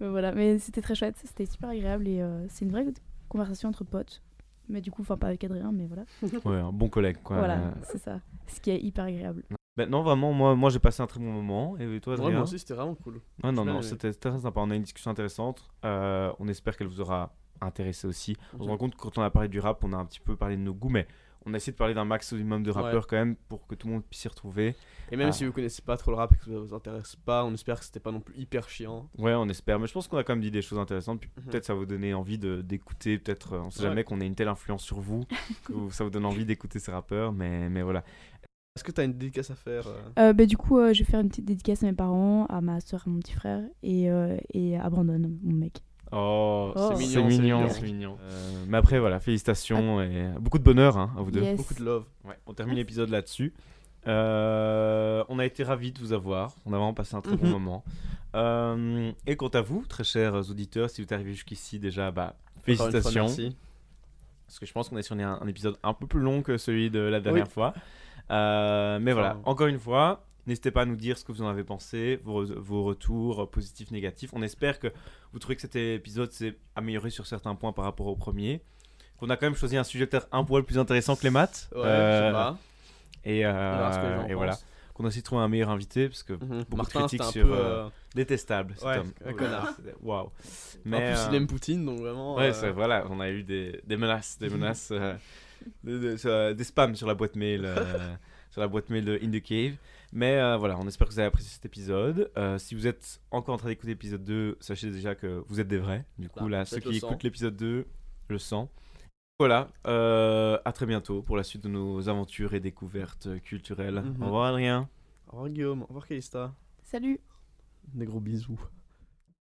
voilà, mais c'était très chouette, c'était super agréable et euh, c'est une vraie conversation entre potes. Mais du coup, enfin pas avec Adrien, mais voilà. Ouais, un bon collègue quoi. voilà, c'est ça. Ce qui est hyper agréable. bah, non, vraiment, moi, moi j'ai passé un très bon moment. Et toi, Ouais, Adrien moi aussi, c'était vraiment cool. Ouais, non, non, c'était très sympa. On a eu une discussion intéressante. Euh, on espère qu'elle vous aura intéressé aussi. On se rend compte que quand on a parlé du rap, on a un petit peu parlé de nos goûts, mais on a essayé de parler d'un maximum de rappeurs quand même pour que tout le monde puisse s'y retrouver. Et même Ah. si vous connaissez pas trop le rap et que ça vous intéresse pas, on espère que c'était pas non plus hyper chiant. Ouais, on espère. Mais je pense qu'on a quand même dit des choses intéressantes. Puis Mhm. peut-être ça vous donner envie d'écouter. Peut-être, euh, on sait Ouais. jamais qu'on ait une telle influence sur vous que ça vous donne envie d'écouter ces rappeurs. Mais, mais voilà. Est-ce que t'as une dédicace à faire euh? Euh, bah, du coup, euh, je vais faire une petite dédicace à mes parents, à ma soeur, à mon petit frère et, euh, et à Brandon, mon mec. Oh, Oh. c'est mignon, c'est mignon. c'est mignon. Euh, mais après, voilà, félicitations et beaucoup de bonheur hein, à vous deux. Yes. Beaucoup de love. Ouais, on termine l'épisode là-dessus. Euh, on a été ravis de vous avoir. On a vraiment passé un très bon Mhm. moment. Euh, et quant à vous, très chers auditeurs, si vous êtes arrivés jusqu'ici déjà, bah, fois, félicitations. merci. Parce que je pense qu'on est sur un, un épisode un peu plus long que celui de la dernière fois. Euh, mais voilà, encore une fois, n'hésitez pas à nous dire ce que vous en avez pensé, vos, vos retours euh, positifs, négatifs. On espère que vous trouvez que cet épisode s'est amélioré sur certains points par rapport au premier. Qu'on a quand même choisi un sujet peut-être un poil plus intéressant que les maths. Ouais, Euh, je sais pas. Et, euh, gens et voilà. Qu'on a aussi trouvé un meilleur invité, parce que beaucoup de Martin, critiques sur, peu. euh, euh, détestable cet Ouais, homme. un connard. Waouh. En Mais plus, euh, il aime Poutine, donc vraiment. Ouais, euh, c'est voilà, on a eu des, des menaces, des menaces, euh, de- de- sur- des spams sur la boîte mail, euh, sur la boîte mail de In the Cave. Mais euh, voilà, on espère que vous avez apprécié cet épisode. Euh, si vous êtes encore en train d'écouter l'épisode 2, sachez déjà que vous êtes des vrais. Du coup, là, ceux qui écoutent l'épisode 2, le sang. Voilà, euh, à très bientôt pour la suite de nos aventures et découvertes culturelles. Au mhm. revoir Adrien. Au revoir Guillaume, au revoir Calista. Salut. Des gros bisous.